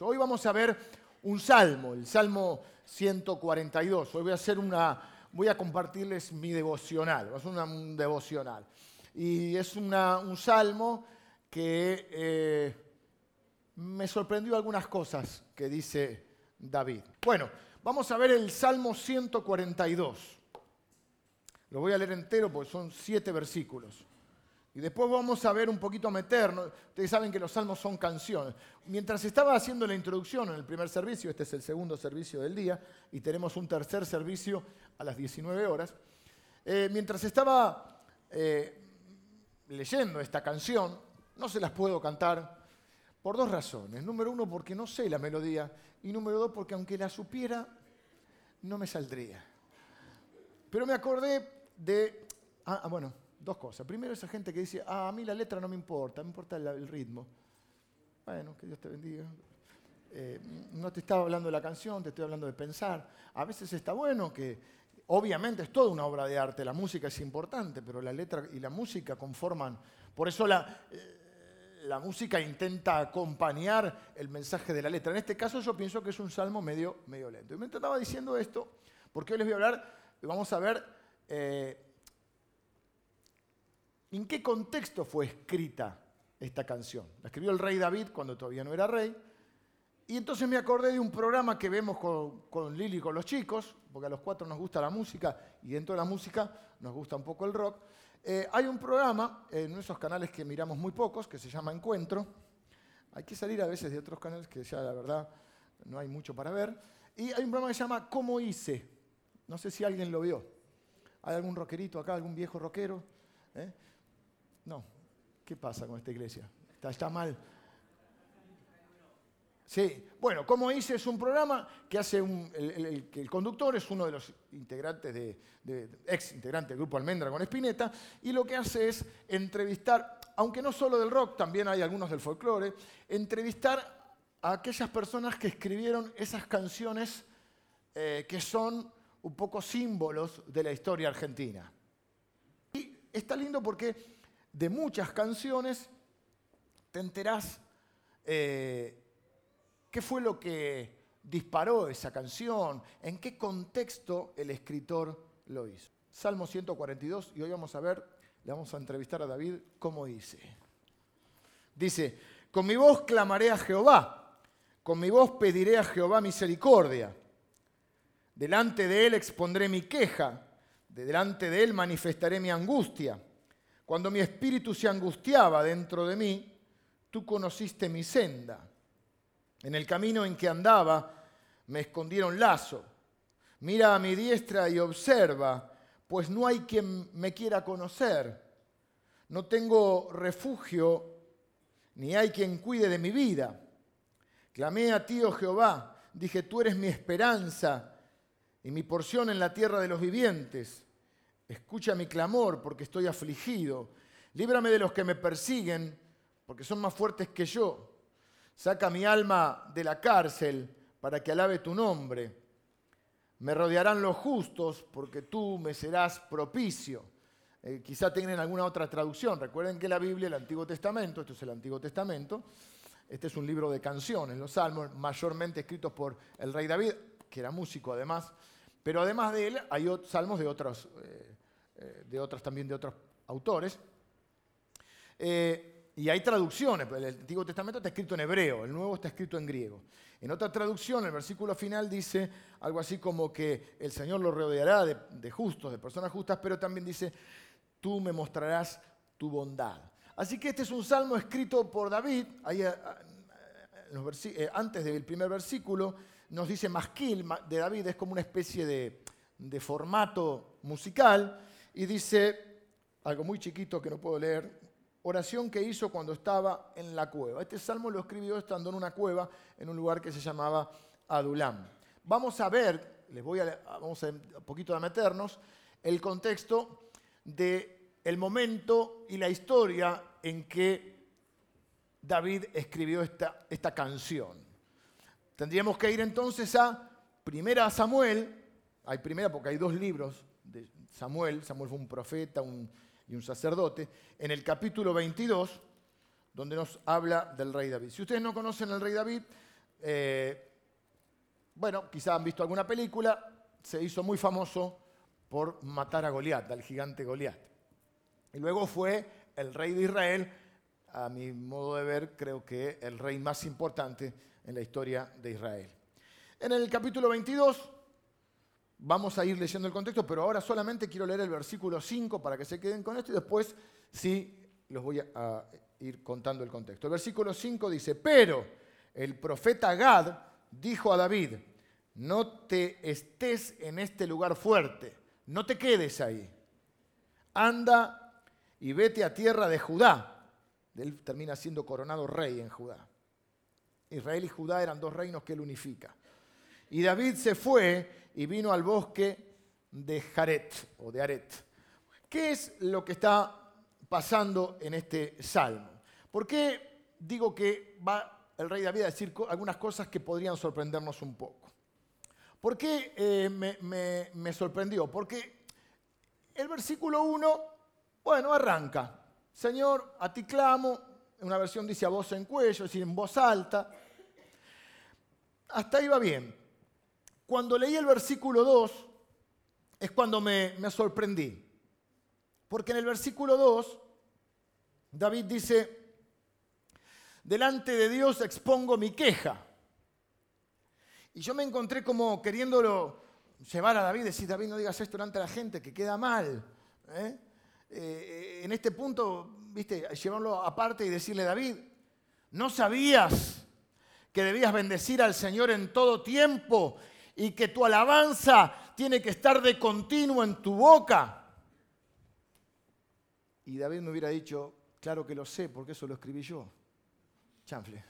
Hoy vamos a ver un salmo, el Salmo 142. Hoy voy a hacer una, voy a compartirles mi devocional, es un devocional. Y es un salmo que eh, me sorprendió algunas cosas que dice David. Bueno, vamos a ver el Salmo 142. Lo voy a leer entero porque son siete versículos. Y después vamos a ver un poquito a meternos. Ustedes saben que los salmos son canciones. Mientras estaba haciendo la introducción en el primer servicio, este es el segundo servicio del día, y tenemos un tercer servicio a las 19 horas, eh, mientras estaba eh, leyendo esta canción, no se las puedo cantar por dos razones. Número uno, porque no sé la melodía, y número dos, porque aunque la supiera, no me saldría. Pero me acordé de... ah, ah bueno, dos cosas. Primero, esa gente que dice, ah, a mí la letra no me importa, me importa el, ritmo. Bueno, que Dios te bendiga. Eh, no te estaba hablando de la canción, te estoy hablando de pensar. A veces está bueno que, obviamente es toda una obra de arte, la música es importante, pero la letra y la música conforman, por eso la, eh, la música intenta acompañar el mensaje de la letra. En este caso yo pienso que es un salmo medio, medio lento. Y me estaba diciendo esto, porque hoy les voy a hablar, vamos a ver eh, ¿En qué contexto fue escrita esta canción? La escribió el rey David cuando todavía no era rey. Y entonces me acordé de un programa que vemos con, Lili y con los chicos, porque a los cuatro nos gusta la música y dentro de la música nos gusta un poco el rock. Eh, hay un programa en esos canales que miramos muy pocos, que se llama Encuentro. Hay que salir a veces de otros canales que ya la verdad no hay mucho para ver. Y hay un programa que se llama ¿Cómo hice? No sé si alguien lo vio. ¿Hay algún rockerito acá, algún viejo rockero? ¿Eh? No. ¿Qué pasa con esta iglesia? Está, mal. Sí, bueno, como hice, es un programa que hace un, el, el, conductor es uno de los integrantes de, ex integrante del grupo Almendra con Espineta, y lo que hace es entrevistar, aunque no solo del rock, también hay algunos del folclore, entrevistar a aquellas personas que escribieron esas canciones eh, que son un poco símbolos de la historia argentina. Y está lindo porque de muchas canciones, te enterás eh, qué fue lo que disparó esa canción, en qué contexto el escritor lo hizo. Salmo 142, y hoy vamos a ver, le vamos a entrevistar a David cómo dice. Dice, con mi voz clamaré a Jehová, con mi voz pediré a Jehová misericordia. Delante de él expondré mi queja, delante de él manifestaré mi angustia. Cuando mi espíritu se angustiaba dentro de mí, tú conociste mi senda. En el camino en que andaba me escondieron lazo. Mira a mi diestra y observa, pues no hay quien me quiera conocer. No tengo refugio, ni hay quien cuide de mi vida. Clamé a ti, oh Jehová, dije, tú eres mi esperanza y mi porción en la tierra de los vivientes. Escucha mi clamor porque estoy afligido. Líbrame de los que me persiguen porque son más fuertes que yo. Saca mi alma de la cárcel para que alabe tu nombre. Me rodearán los justos porque tú me serás propicio. Eh, quizá tengan alguna otra traducción. Recuerden que la Biblia, el Antiguo Testamento, esto es el Antiguo Testamento, este es un libro de canciones, los salmos, mayormente escritos por el rey David, que era músico además, pero además de él hay salmos de otros, eh, eh, de otros también de otros autores. Eh, y hay traducciones, el Antiguo Testamento está escrito en hebreo, el Nuevo está escrito en griego. En otra traducción, el versículo final dice algo así como que el Señor lo rodeará de, justos, de personas justas, pero también dice, tú me mostrarás tu bondad. Así que este es un salmo escrito por David, ahí, eh, antes del primer versículo, nos dice masquil de David, es como una especie de, de formato musical, y dice algo muy chiquito que no puedo leer, oración que hizo cuando estaba en la cueva. Este salmo lo escribió estando en una cueva en un lugar que se llamaba Adulam. Vamos a ver, les voy a, vamos a un poquito a meternos, el contexto de el momento y la historia en que David escribió esta, esta canción. Tendríamos que ir entonces a Primera Samuel, hay primera porque hay dos libros Samuel, Samuel fue un profeta y un sacerdote, en el capítulo 22, donde nos habla del rey David. Si ustedes no conocen al rey David, eh, bueno, quizá han visto alguna película, se hizo muy famoso por matar a Goliat, al gigante Goliat. Y luego fue el rey de Israel, a mi modo de ver, creo que el rey más importante en la historia de Israel. En el capítulo 22 vamos a ir leyendo el contexto, pero ahora solamente quiero leer el versículo 5 para que se queden con esto y después sí los voy a ir contando el contexto. El versículo 5 dice, pero el profeta Gad dijo a David, no te estés en este lugar fuerte, no te quedes ahí. Anda y vete a tierra de Judá. Él termina siendo coronado rey en Judá. Israel y Judá eran dos reinos que él unifica. Y David se fue y vino al bosque de Jaret o de Aret. ¿Qué es lo que está pasando en este salmo? ¿Por qué digo que va el rey David a decir algunas cosas que podrían sorprendernos un poco? ¿Por qué eh, me, sorprendió? Porque el versículo 1, bueno, arranca. Señor, a ti clamo, una versión dice a voz en cuello, es decir, en voz alta. Hasta ahí va bien. Cuando leí el versículo 2 es cuando me, sorprendí. Porque en el versículo 2 David dice, delante de Dios expongo mi queja. Y yo me encontré como queriéndolo llevar a David, decir, David, no digas esto delante de la gente, que queda mal. ¿eh? Eh, en este punto, viste, llevarlo aparte y decirle, David, ¿no sabías que debías bendecir al Señor en todo tiempo y que tu alabanza tiene que estar de continuo en tu boca? Y David me hubiera dicho, claro que lo sé, porque eso lo escribí yo. Chanfle.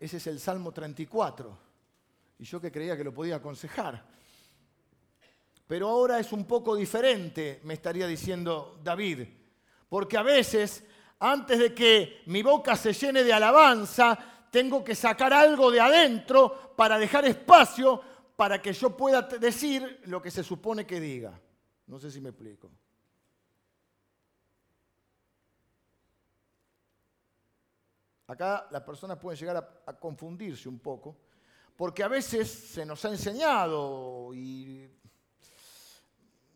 Ese es el Salmo 34. Y yo que creía que lo podía aconsejar. Pero ahora es un poco diferente, me estaría diciendo David. Porque a veces, antes de que mi boca se llene de alabanza, tengo que sacar algo de adentro para dejar espacio para que yo pueda decir lo que se supone que diga. No sé si me explico. Acá las personas pueden llegar a, confundirse un poco, porque a veces se nos ha enseñado, y,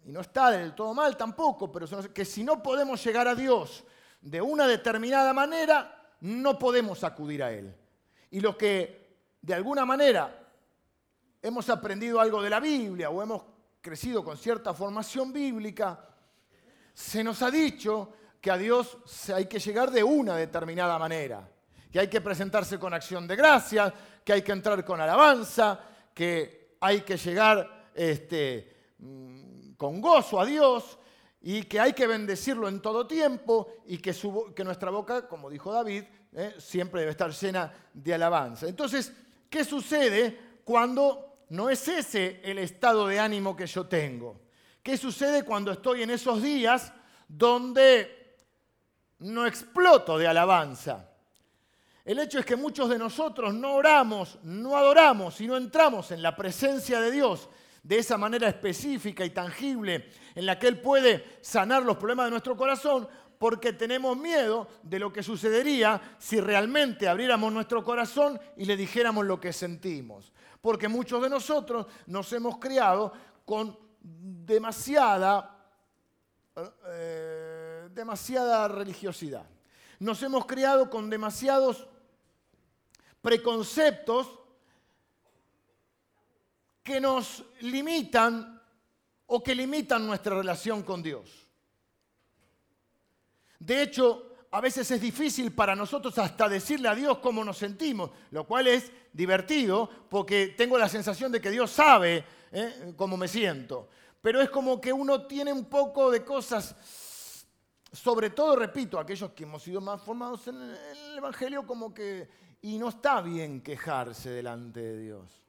no está del todo mal tampoco, pero que si no podemos llegar a Dios de una determinada manera, no podemos acudir a Él. Y los que de alguna manera hemos aprendido algo de la Biblia o hemos crecido con cierta formación bíblica, se nos ha dicho que a Dios hay que llegar de una determinada manera que hay que presentarse con acción de gracias, que hay que entrar con alabanza, que hay que llegar este, mm, con gozo a Dios y que hay que bendecirlo en todo tiempo y que, que nuestra boca, como dijo David, eh, siempre debe estar llena de alabanza. Entonces, ¿qué sucede cuando no es ese el estado de ánimo que yo tengo? ¿Qué sucede cuando estoy en esos días donde no exploto de alabanza? El hecho es que muchos de nosotros no oramos, no adoramos y no entramos en la presencia de Dios de esa manera específica y tangible en la que Él puede sanar los problemas de nuestro corazón porque tenemos miedo de lo que sucedería si realmente abriéramos nuestro corazón y le dijéramos lo que sentimos. Porque muchos de nosotros nos hemos criado con demasiada, eh, demasiada religiosidad. Nos hemos criado con demasiados preconceptos que nos limitan o que limitan nuestra relación con Dios. De hecho, a veces es difícil para nosotros hasta decirle a Dios cómo nos sentimos, lo cual es divertido porque tengo la sensación de que Dios sabe ¿eh? cómo me siento. Pero es como que uno tiene un poco de cosas, sobre todo, repito, aquellos que hemos sido más formados en el Evangelio, como que y no está bien quejarse delante de Dios.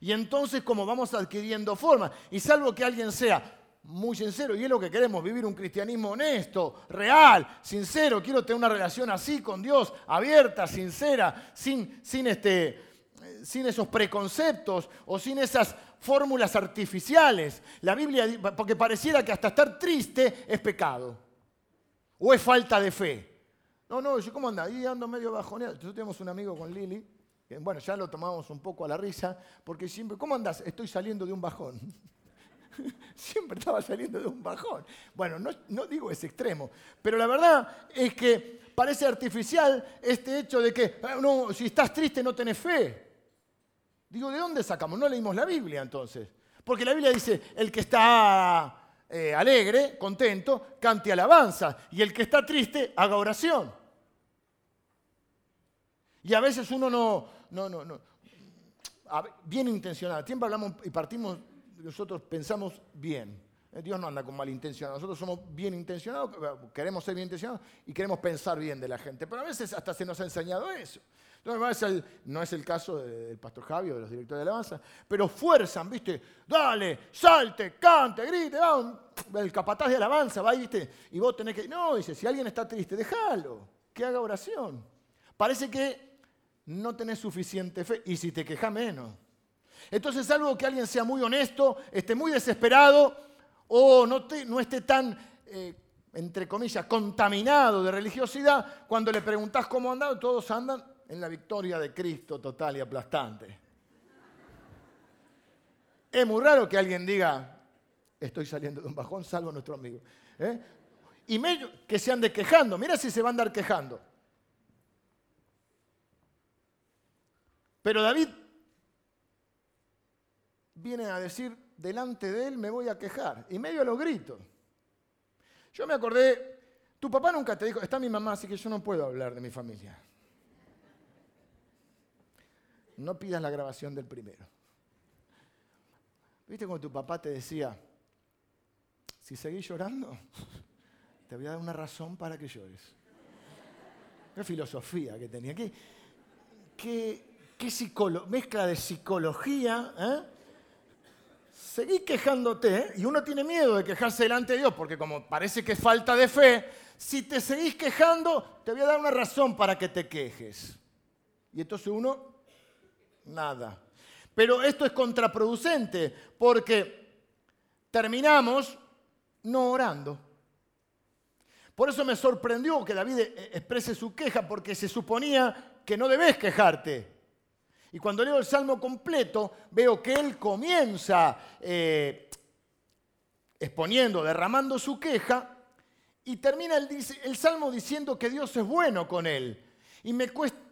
Y entonces como vamos adquiriendo forma, y salvo que alguien sea muy sincero, y es lo que queremos, vivir un cristianismo honesto, real, sincero, quiero tener una relación así con Dios, abierta, sincera, sin, sin, este, sin esos preconceptos o sin esas fórmulas artificiales. La Biblia, porque pareciera que hasta estar triste es pecado o es falta de fe. No, no, yo, ¿cómo anda? Ahí ando medio bajoneado. Nosotros tenemos un amigo con Lili, bueno, ya lo tomamos un poco a la risa, porque siempre, ¿cómo andás? Estoy saliendo de un bajón. siempre estaba saliendo de un bajón. Bueno, no, no digo ese extremo, pero la verdad es que parece artificial este hecho de que, ah, no, si estás triste no tenés fe. Digo, ¿de dónde sacamos? No leímos la Biblia entonces. Porque la Biblia dice, el que está eh, alegre, contento, cante alabanza. Y el que está triste, haga oración. Y a veces uno no, no, no, no. bien intencionado. Siempre hablamos y partimos, nosotros pensamos bien. Eh, Dios no anda con malintencionados. Nosotros somos bien intencionados, queremos ser bien intencionados y queremos pensar bien de la gente. Pero a veces hasta se nos ha enseñado eso. Entonces, no es el caso del pastor Javier o de los directores de alabanza, pero fuerzan, ¿viste? Dale, salte, cante, grite, el capataz de alabanza va, ¿viste? Y vos tenés que. No, dice, si alguien está triste, déjalo, que haga oración. Parece que no tenés suficiente fe, y si te quejas menos. Entonces, algo que alguien sea muy honesto, esté muy desesperado, o no, esté tan. Eh, entre comillas, contaminado de religiosidad, cuando le preguntás cómo andan, todos andan en la victoria de Cristo total y aplastante. Es muy raro que alguien diga, estoy saliendo de un bajón, salvo a nuestro amigo. ¿eh? Y que se ande quejando, mira si se va a andar quejando. Pero David viene a decir, delante de él me voy a quejar, y medio a los gritos. Yo me acordé, tu papá nunca te dijo, está mi mamá, así que yo no puedo hablar de mi familia no pidas la grabación del primero. ¿Viste cuando tu papá te decía, si seguís llorando, te voy a dar una razón para que llores? Qué filosofía que tenía. Qué, qué, mezcla de psicología. ¿eh? Seguís quejándote ¿eh? y uno tiene miedo de quejarse delante de Dios porque como parece que es falta de fe, si te seguís quejando, te voy a dar una razón para que te quejes. Y entonces uno nada. Pero esto es contraproducente porque terminamos no orando. Por eso me sorprendió que David eh, exprese su queja porque se suponía que no debes quejarte. Y cuando leo el salmo completo, veo que él comienza eh, exponiendo, derramando su queja, y termina el, salmo diciendo que Dios es bueno con él. Y me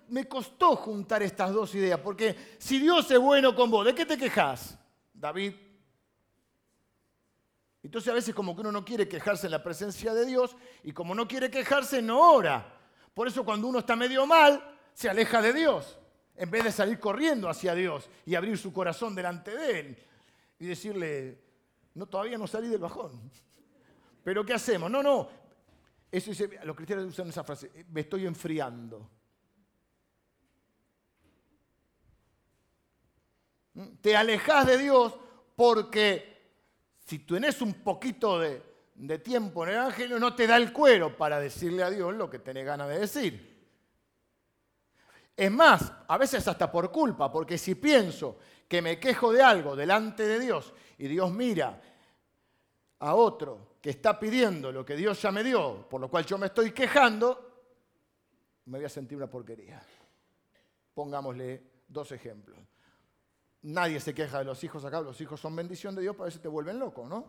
me costó juntar estas dos ideas, porque si Dios es bueno con vos, ¿de qué te quejas, David? Entonces a veces como que uno no quiere quejarse en la presencia de Dios y como no quiere quejarse no ora. Por eso cuando uno está medio mal, se aleja de Dios, en vez de salir corriendo hacia Dios y abrir su corazón delante de Él y decirle, no, todavía no salí del bajón. Pero ¿qué hacemos? No, no. Eso dice, los cristianos usan esa frase, me estoy enfriando. Te alejas de Dios porque si tenés un poquito de, tiempo en el Evangelio, no te da el cuero para decirle a Dios lo que tenés ganas de decir. Es más, a veces hasta por culpa, porque si pienso que me quejo de algo delante de Dios y Dios mira a otro que está pidiendo lo que Dios ya me dio, por lo cual yo me estoy quejando, me voy a sentir una porquería. Pongámosle dos ejemplos. Nadie se queja de los hijos acá, los hijos son bendición de Dios, pero a veces te vuelven loco, ¿no?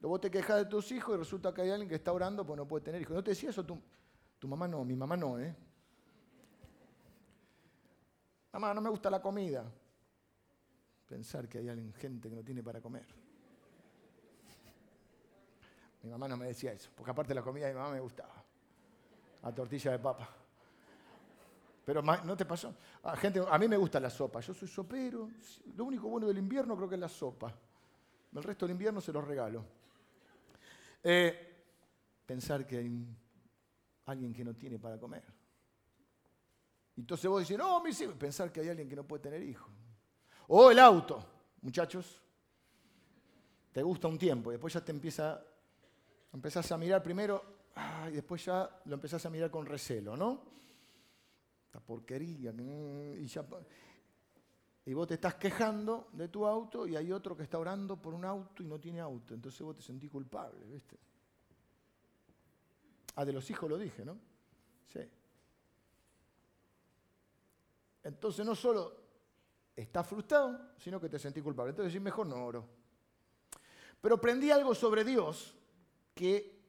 Luego te quejas de tus hijos y resulta que hay alguien que está orando porque no puede tener hijos. ¿No te decía eso tu mamá? No, mi mamá no, ¿eh? Mamá, no me gusta la comida. Pensar que hay alguien, gente que no tiene para comer. Mi mamá no me decía eso, porque aparte la comida de mi mamá me gustaba. La tortilla de papa. Pero ¿no te pasó? A, gente, a mí me gusta la sopa. Yo soy sopero. Lo único bueno del invierno creo que es la sopa. El resto del invierno se los regalo. Eh, pensar que hay alguien que no tiene para comer. Entonces vos decís, no, mis hijos. Pensar que hay alguien que no puede tener hijos. O el auto, muchachos. Te gusta un tiempo y después ya te empieza, empezás a mirar primero y después ya lo empezás a mirar con recelo, ¿no? esta porquería. Y, y vos te estás quejando de tu auto y hay otro que está orando por un auto y no tiene auto. Entonces vos te sentís culpable, ¿viste? Ah, de los hijos lo dije, ¿no? Sí. Entonces no solo estás frustrado, sino que te sentís culpable. Entonces decís, mejor no oro. Pero aprendí algo sobre Dios que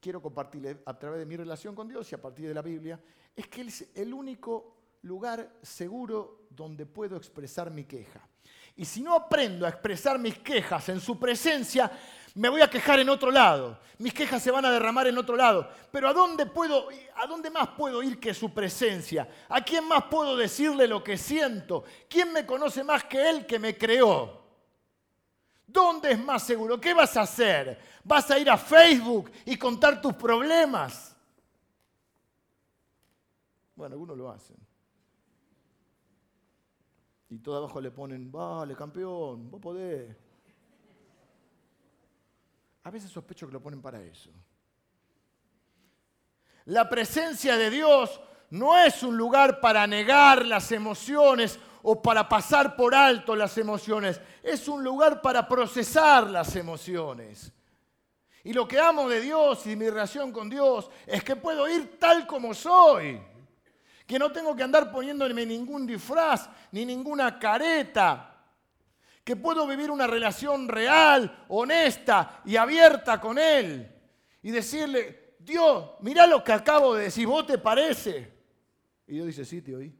quiero compartirle a través de mi relación con Dios y a partir de la Biblia, es que es el único lugar seguro donde puedo expresar mi queja. Y si no aprendo a expresar mis quejas en su presencia, me voy a quejar en otro lado. Mis quejas se van a derramar en otro lado. Pero ¿a dónde, puedo, ¿a dónde más puedo ir que su presencia? ¿A quién más puedo decirle lo que siento? ¿Quién me conoce más que Él que me creó? ¿Dónde es más seguro? ¿Qué vas a hacer? ¿Vas a ir a Facebook y contar tus problemas? Bueno, algunos lo hacen. Y todo abajo le ponen, vale, campeón, vos podés. A veces sospecho que lo ponen para eso. La presencia de Dios no es un lugar para negar las emociones o para pasar por alto las emociones. Es un lugar para procesar las emociones. Y lo que amo de Dios y mi relación con Dios es que puedo ir tal como soy. Que no tengo que andar poniéndome ningún disfraz ni ninguna careta que puedo vivir una relación real, honesta y abierta con Él. Y decirle, Dios, mira lo que acabo de decir, ¿vos te parece? Y Dios dice, sí, te oí.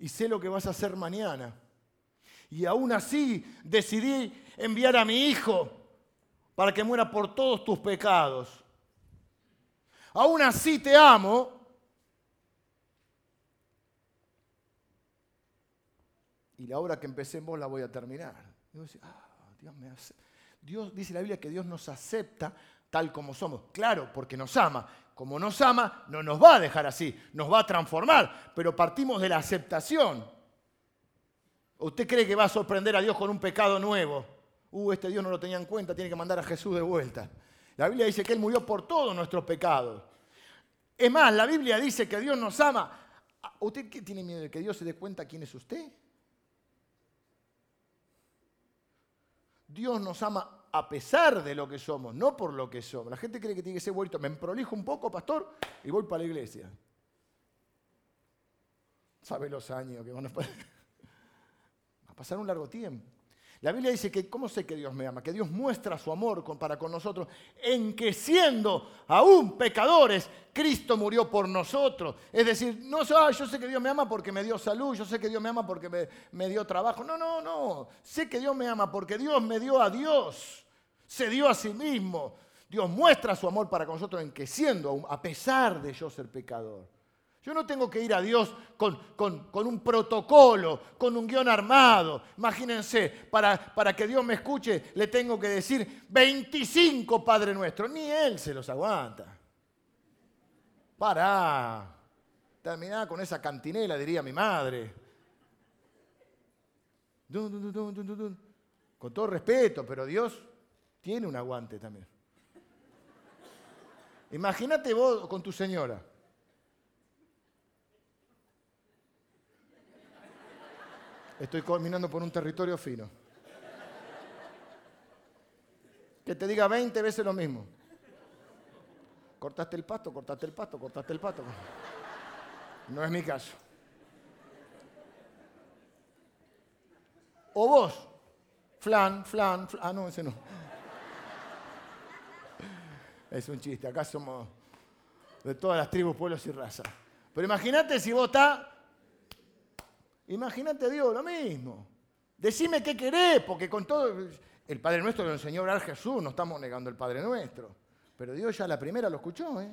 Y sé lo que vas a hacer mañana. Y aún así decidí enviar a mi hijo para que muera por todos tus pecados. Aún así te amo y la obra que vos la voy a terminar. Dios, ah, Dios, Dios dice la Biblia que Dios nos acepta tal como somos. Claro, porque nos ama. Como nos ama, no nos va a dejar así, nos va a transformar, pero partimos de la aceptación. ¿Usted cree que va a sorprender a Dios con un pecado nuevo? Uh, este Dios no lo tenía en cuenta, tiene que mandar a Jesús de vuelta. La Biblia dice que Él murió por todos nuestros pecados. Es más, la Biblia dice que Dios nos ama. ¿Usted qué tiene miedo de que Dios se dé cuenta quién es usted? Dios nos ama a pesar de lo que somos, no por lo que somos. La gente cree que tiene que ser vuelto. Me prolijo un poco, pastor, y voy para la iglesia. Sabe los años que van a pasar. Va a pasar un largo tiempo. La Biblia dice que, ¿cómo sé que Dios me ama? Que Dios muestra su amor para con nosotros en que siendo aún pecadores, Cristo murió por nosotros. Es decir, no ah, yo sé que Dios me ama porque me dio salud, yo sé que Dios me ama porque me, me dio trabajo. No, no, no. Sé que Dios me ama porque Dios me dio a Dios. Se dio a sí mismo. Dios muestra su amor para con nosotros en que siendo, a pesar de yo ser pecador. Yo no tengo que ir a Dios con, un protocolo, con un guion armado. Imagínense, para, que Dios me escuche, le tengo que decir 25 Padre Nuestro. Ni Él se los aguanta. Para. Terminá con esa cantinela, diría mi madre. con todo respeto, pero Dios tiene un aguante también. Imagínate vos con tu señora. Estoy caminando por un territorio fino. Que te diga 20 veces lo mismo. Cortaste el pasto, cortaste el pasto, cortaste el pasto. No es mi caso. O vos, flan, flan, flan. Ah, no, ese no. Es un chiste, acá somos de todas las tribus, pueblos y razas. Pero imagínate si vos estás Imagínate Dios, lo mismo. Decime qué querés, porque con todo. El Padre Nuestro lo enseñó a orar Jesús, no estamos negando el Padre Nuestro. Pero Dios ya la primera lo escuchó, ¿eh?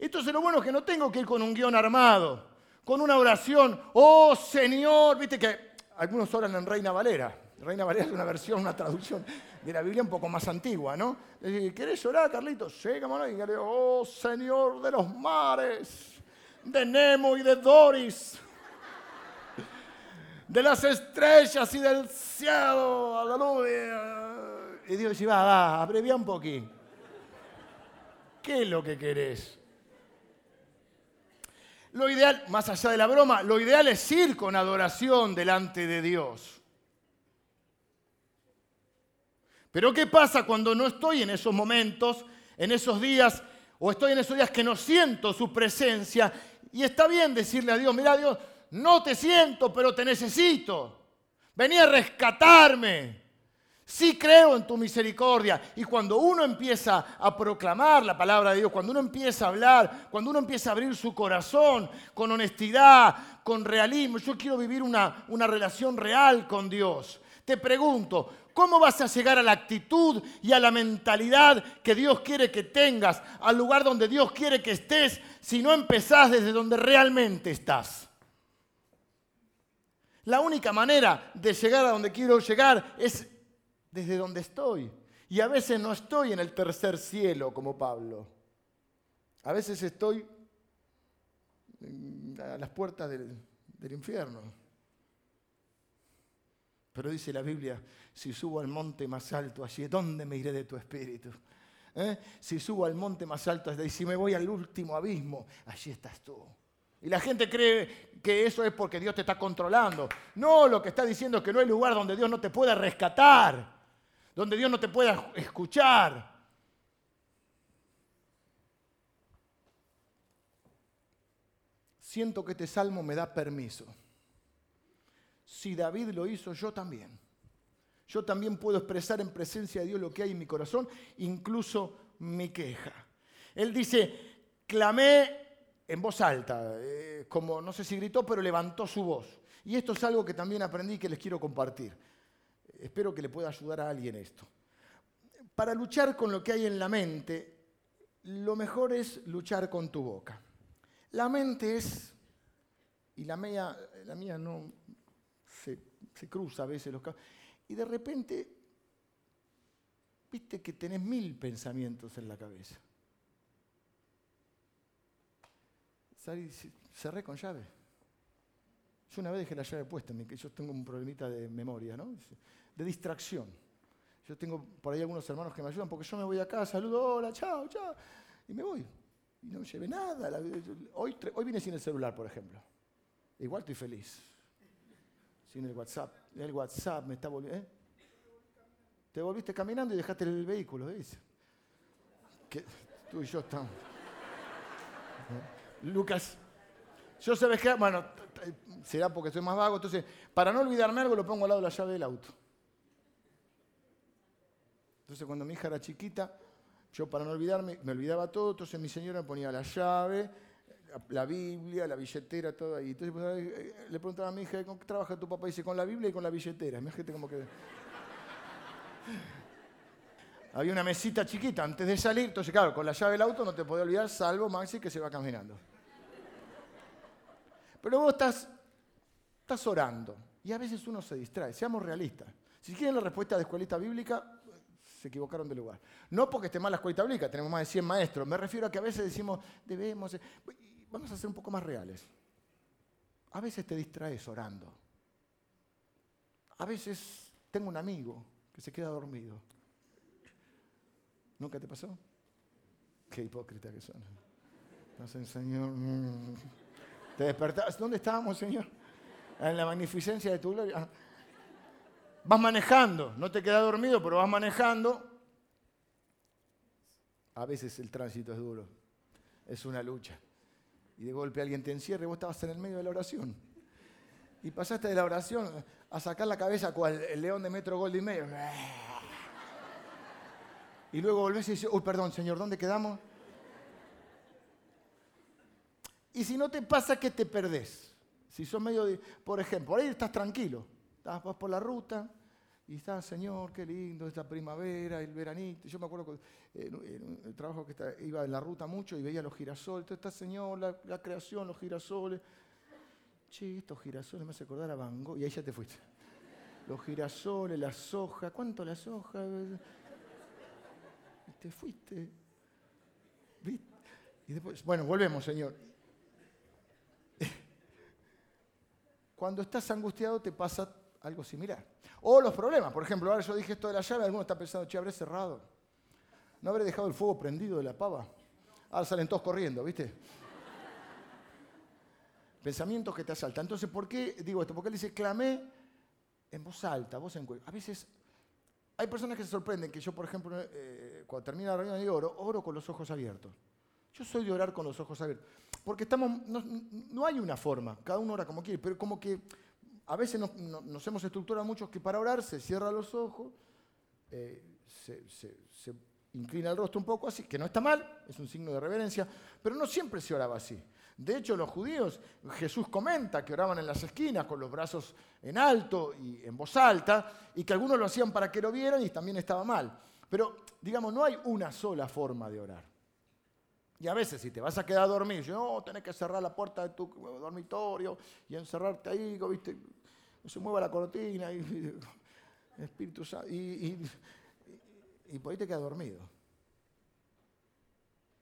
Entonces lo bueno es que no tengo que ir con un guion armado, con una oración, oh Señor, viste que algunos oran en Reina Valera. Reina Valera es una versión, una traducción de la Biblia un poco más antigua, ¿no? ¿Querés orar, Carlitos? Sí, cómo Y oh Señor de los mares, de Nemo y de Doris, de las estrellas y del cielo, aleluya. Y Dios dice, va, va, abrevia un poquito. ¿Qué es lo que querés? Lo ideal, más allá de la broma, lo ideal es ir con adoración delante de Dios. Pero ¿qué pasa cuando no estoy en esos momentos, en esos días, o estoy en esos días que no siento su presencia? Y está bien decirle a Dios, mira Dios, no te siento, pero te necesito. Vení a rescatarme. Sí creo en tu misericordia. Y cuando uno empieza a proclamar la palabra de Dios, cuando uno empieza a hablar, cuando uno empieza a abrir su corazón con honestidad, con realismo, yo quiero vivir una, una relación real con Dios. Te pregunto, ¿cómo vas a llegar a la actitud y a la mentalidad que Dios quiere que tengas, al lugar donde Dios quiere que estés, si no empezás desde donde realmente estás? La única manera de llegar a donde quiero llegar es desde donde estoy. Y a veces no estoy en el tercer cielo como Pablo. A veces estoy a las puertas del, infierno. Pero dice la Biblia, si subo al monte más alto, allí, ¿dónde me iré de tu espíritu? ¿Eh? Si subo al monte más alto, y si me voy al último abismo, allí estás tú. Y la gente cree que eso es porque Dios te está controlando. No, lo que está diciendo es que no hay lugar donde Dios no te pueda rescatar donde Dios no te pueda escuchar. Siento que este salmo me da permiso. Si David lo hizo, yo también. Yo también puedo expresar en presencia de Dios lo que hay en mi corazón, incluso mi queja. Él dice, clamé en voz alta, eh, como no sé si gritó, pero levantó su voz. Y esto es algo que también aprendí que les quiero compartir. Espero que le pueda ayudar a alguien esto. Para luchar con lo que hay en la mente, lo mejor es luchar con tu boca. La mente es, y la mía, la mía no se, cruza a veces los y de repente, viste que tenés mil pensamientos en la cabeza. Cerré con llave. Yo una vez dejé la llave puesta, yo tengo un problemita de memoria, ¿no? de distracción. Yo tengo por ahí algunos hermanos que me ayudan porque yo me voy acá, saludo, hola, chao, chao, y me voy. Y no llevé nada. Hoy, hoy vine sin el celular, por ejemplo. Igual estoy feliz. Sin el WhatsApp. El WhatsApp me está volviendo. ¿eh? Te volviste caminando y dejaste el vehículo, dice. Tú y yo estamos. Lucas, yo sabes que, bueno, será porque soy más vago, entonces, para no olvidarme algo, lo pongo al lado de la llave del auto. Entonces cuando mi hija era chiquita, yo para no olvidarme, me olvidaba todo, entonces mi señora me ponía la llave, la Biblia, la billetera, todo ahí. Entonces pues, eh, le preguntaba a mi hija, ¿con qué trabaja tu papá? Dice, con la Biblia y con la billetera. Imagínate como que... Había una mesita chiquita antes de salir, entonces claro, con la llave del auto no te podía olvidar, salvo Maxi que se va caminando. Pero vos estás, estás orando y a veces uno se distrae, seamos realistas. Si quieren la respuesta de escuelita bíblica, se equivocaron de lugar. No porque esté mal la escuela bíblica, tenemos más de 100 maestros. Me refiero a que a veces decimos, debemos... Vamos a ser un poco más reales. A veces te distraes orando. A veces tengo un amigo que se queda dormido. ¿Nunca te pasó? Qué hipócrita que son. Sé, Señor. Mm. Te despertabas. ¿Dónde estábamos, Señor? En la magnificencia de tu gloria. Vas manejando, no te quedas dormido, pero vas manejando. A veces el tránsito es duro, es una lucha. Y de golpe alguien te encierra y vos estabas en el medio de la oración. Y pasaste de la oración a sacar la cabeza cual el león de Metro Goldie medio. Y luego volvés y dices, uy, perdón, Señor, ¿dónde quedamos? Y si no te pasa, ¿qué te perdés? Si sos medio por ejemplo, ahí estás tranquilo, Estabas por la ruta y está, Señor, qué lindo, esta primavera, el veranito. Yo me acuerdo que eh, el trabajo que iba en la ruta mucho y veía los girasoles. Entonces está, Señor, la, creación, los girasoles. Che, estos girasoles me hace acordar a Van Gogh. Y ahí ya te fuiste. Los girasoles, las hojas. ¿Cuánto las hojas? Y te fuiste. Y después, bueno, volvemos, Señor. Cuando estás angustiado te pasa algo similar. O los problemas, por ejemplo, ahora yo dije esto de la llave, alguno está pensando, che, habré cerrado. No habré dejado el fuego prendido de la pava. Ahora salen todos corriendo, ¿viste? Pensamientos que te asaltan. Entonces, ¿por qué digo esto? Porque él dice, clamé en voz alta, voz en cuello. A veces hay personas que se sorprenden que yo, por ejemplo, eh, cuando termina la reunión y oro, oro con los ojos abiertos. Yo soy de orar con los ojos abiertos. Porque estamos, no, hay una forma, cada uno ora como quiere, pero como que a veces nos, hemos estructurado muchos que para orar se cierra los ojos, eh, se, se inclina el rostro un poco así, que no está mal, es un signo de reverencia, pero no siempre se oraba así. De hecho, los judíos, Jesús comenta que oraban en las esquinas con los brazos en alto y en voz alta, y que algunos lo hacían para que lo vieran y también estaba mal. Pero, digamos, no hay una sola forma de orar. Y a veces, si te vas a quedar dormido, no, tenés que cerrar la puerta de tu dormitorio y encerrarte ahí, ¿viste? No se mueva la cortina y, Espíritu y, y, por ahí te quedas dormido.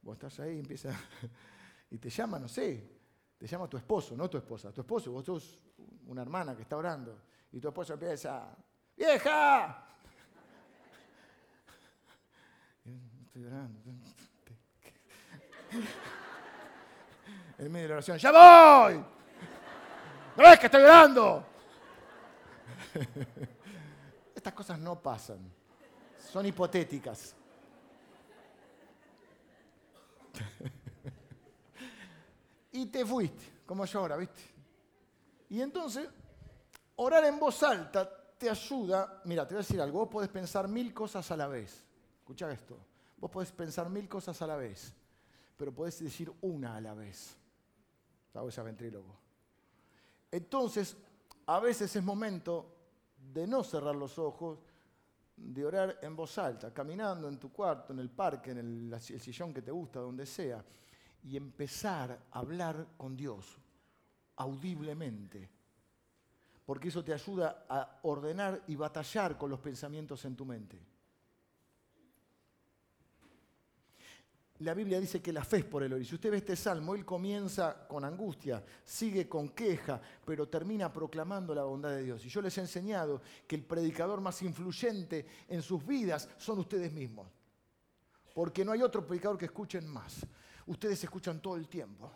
Vos estás ahí y empieza y te llama, no sé, te llama tu esposo, no tu esposa, tu esposo, vos sos una hermana que está orando, y tu esposo empieza, ¡vieja! Estoy orando. En medio de la oración, ¡ya voy! ¿No ves que estoy orando? Estas cosas no pasan, son hipotéticas. y te fuiste, como yo ahora, ¿viste? Y entonces, orar en voz alta te ayuda, mira, te voy a decir algo, vos podés pensar mil cosas a la vez. Escucha esto, vos podés pensar mil cosas a la vez, pero podés decir una a la vez. ¿Sabes? Ese ventrílogo. Entonces, a veces es momento de no cerrar los ojos, de orar en voz alta, caminando en tu cuarto, en el parque, en el sillón que te gusta, donde sea y empezar a hablar con Dios audiblemente. Porque eso te ayuda a ordenar y batallar con los pensamientos en tu mente. La Biblia dice que la fe es por el oír. Si usted ve este salmo, él comienza con angustia, sigue con queja, pero termina proclamando la bondad de Dios. Y yo les he enseñado que el predicador más influyente en sus vidas son ustedes mismos. Porque no hay otro predicador que escuchen más ustedes escuchan todo el tiempo.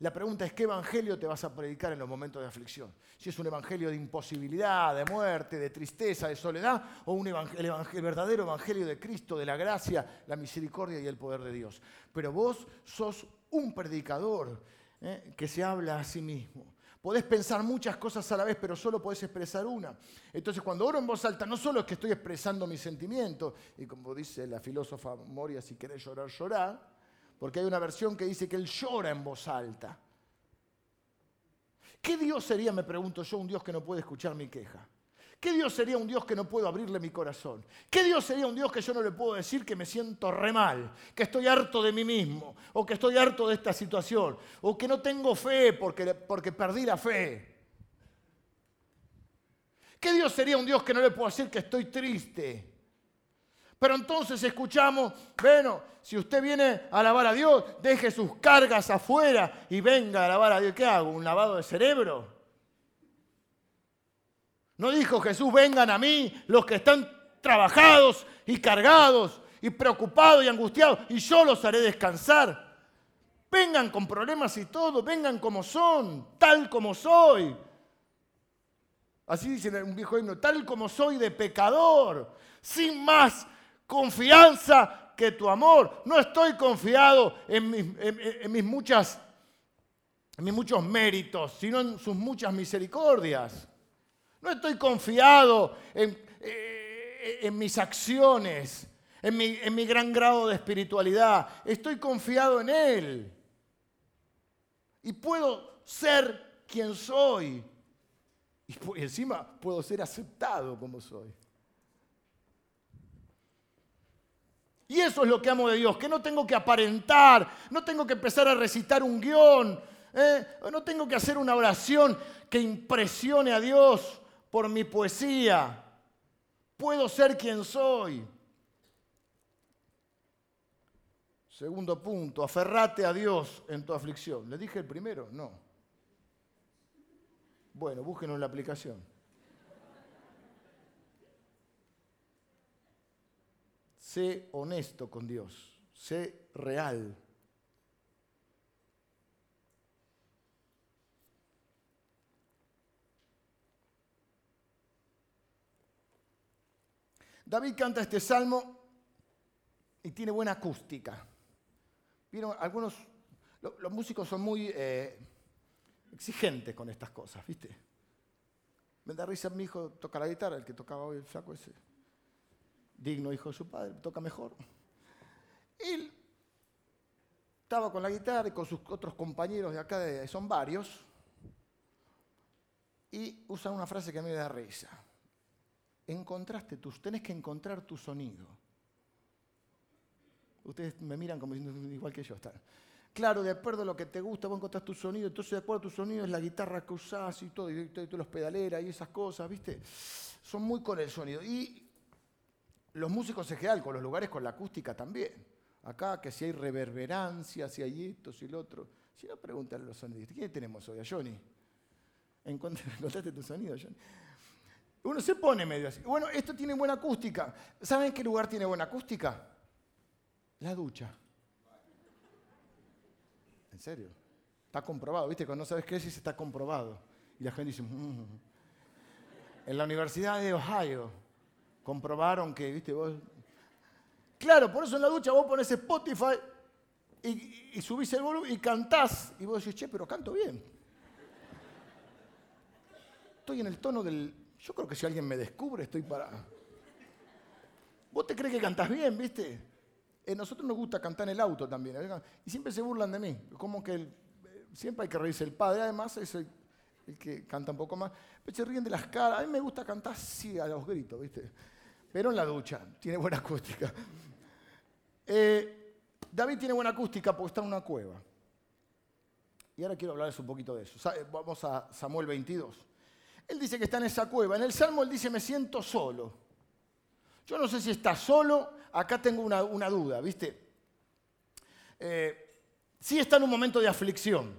La pregunta es, ¿qué evangelio te vas a predicar en los momentos de aflicción? Si es un evangelio de imposibilidad, de muerte, de tristeza, de soledad, o un el, verdadero evangelio de Cristo, de la gracia, la misericordia y el poder de Dios. Pero vos sos un predicador ¿eh? que se habla a sí mismo. Podés pensar muchas cosas a la vez, pero solo podés expresar una. Entonces, cuando oro en voz alta, no solo es que estoy expresando mis sentimientos, y como dice la filósofa Moria, si querés llorar, llorá, porque hay una versión que dice que él llora en voz alta. ¿Qué Dios sería, me pregunto yo, un Dios que no puede escuchar mi queja? ¿Qué Dios sería un Dios que no puedo abrirle mi corazón? ¿Qué Dios sería un Dios que yo no le puedo decir que me siento re mal, que estoy harto de mí mismo, o que estoy harto de esta situación, o que no tengo fe porque, porque perdí la fe? ¿Qué Dios sería un Dios que no le puedo decir que estoy triste? Pero entonces escuchamos, bueno, si usted viene a alabar a Dios, deje sus cargas afuera y venga a alabar a Dios. ¿Qué hago? ¿Un lavado de cerebro? No dijo Jesús, vengan a mí los que están trabajados y cargados y preocupados y angustiados y yo los haré descansar. Vengan con problemas y todo, vengan como son, tal como soy. Así dice un viejo himno, tal como soy de pecador, sin más confianza que tu amor. No estoy confiado en mis, en mis muchos méritos, sino en sus muchas misericordias. No estoy confiado en, eh, mis acciones, en mi, en mi gran grado de espiritualidad. Estoy confiado en Él. Y puedo ser quien soy. Y encima puedo ser aceptado como soy. Y eso es lo que amo de Dios, que no tengo que aparentar, no tengo que empezar a recitar un guion, ¿eh? no tengo que hacer una oración que impresione a Dios por mi poesía. Puedo ser quien soy. Segundo punto, aferrate a Dios en tu aflicción. ¿Le dije el primero? No. Bueno, búsquenlo en la aplicación. Sé honesto con Dios. Sé real. David canta este salmo y tiene buena acústica. ¿Vieron? Algunos, los músicos son muy eh, exigentes con estas cosas, ¿viste? Me da risa mi hijo toca la guitarra, el que tocaba hoy el flaco ese. Digno hijo de su padre, toca mejor. Él estaba con la guitarra y con sus otros compañeros de acá, son varios, y usan una frase que a mí me da risa. Encontraste tus, tenés que encontrar tu sonido. Ustedes me miran como igual que yo están. Claro, de acuerdo a lo que te gusta, vos encontrás tu sonido, entonces de acuerdo a tu sonido es la guitarra que usás y todo, y, todos los pedaleras y esas cosas, ¿viste? Son muy con el sonido. Y los músicos en general, con los lugares con la acústica también. Acá, que si hay reverberancia, si hay esto, si lo otro. Si no, pregúntale a los sonidistas. ¿Quién tenemos hoy? A Johnny. ¿Encontraste tu sonido, Johnny? Uno se pone medio así. Bueno, esto tiene buena acústica. ¿Saben qué lugar tiene buena acústica? La ducha. En serio. Está comprobado, ¿viste? Cuando no sabes qué es, está comprobado. Y la gente dice, mm". en la Universidad de Ohio comprobaron que, ¿viste? Vos... Claro, por eso en la ducha vos pones Spotify y, subís el volumen y cantás. Y vos decís, che, pero canto bien. Estoy en el tono del... Yo creo que si alguien me descubre, estoy para... ¿Vos te crees que cantás bien, viste? A eh, nosotros nos gusta cantar en el auto también. ¿eh? Y siempre se burlan de mí. Como que siempre hay que reírse. El padre, además, es el, que canta un poco más. Pero se ríen de las caras. A mí me gusta cantar así a los gritos, ¿viste? Pero en la ducha. Tiene buena acústica. Eh, David tiene buena acústica porque está en una cueva. Y ahora quiero hablarles un poquito de eso. Vamos a Samuel 22. Él dice que está en esa cueva. En el Salmo él dice, me siento solo. Yo no sé si está solo acá tengo una, duda, ¿viste? Eh, sí está en un momento de aflicción.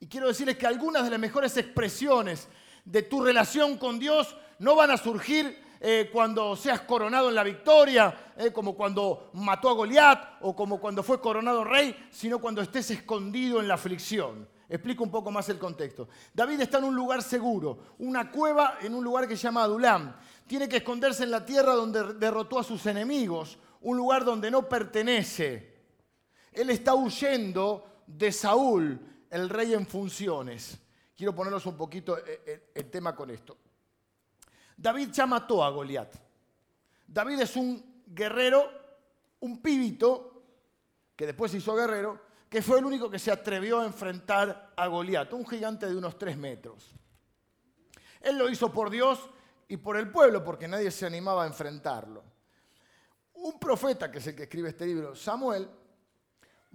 Y quiero decirles que algunas de las mejores expresiones de tu relación con Dios no van a surgir eh, cuando seas coronado en la victoria, eh, como cuando mató a Goliat o como cuando fue coronado rey, sino cuando estés escondido en la aflicción. Explico un poco más el contexto. David está en un lugar seguro, una cueva en un lugar que se llama Adulam. Tiene que esconderse en la tierra donde derrotó a sus enemigos, un lugar donde no pertenece. Él está huyendo de Saúl, el rey en funciones. Quiero ponernos un poquito eh, el tema con esto. David ya mató a Goliat. David es un guerrero, un pibito, que después se hizo guerrero, que fue el único que se atrevió a enfrentar a Goliat, un gigante de unos tres metros. Él lo hizo por Dios y por el pueblo, porque nadie se animaba a enfrentarlo un profeta, que es el que escribe este libro, Samuel,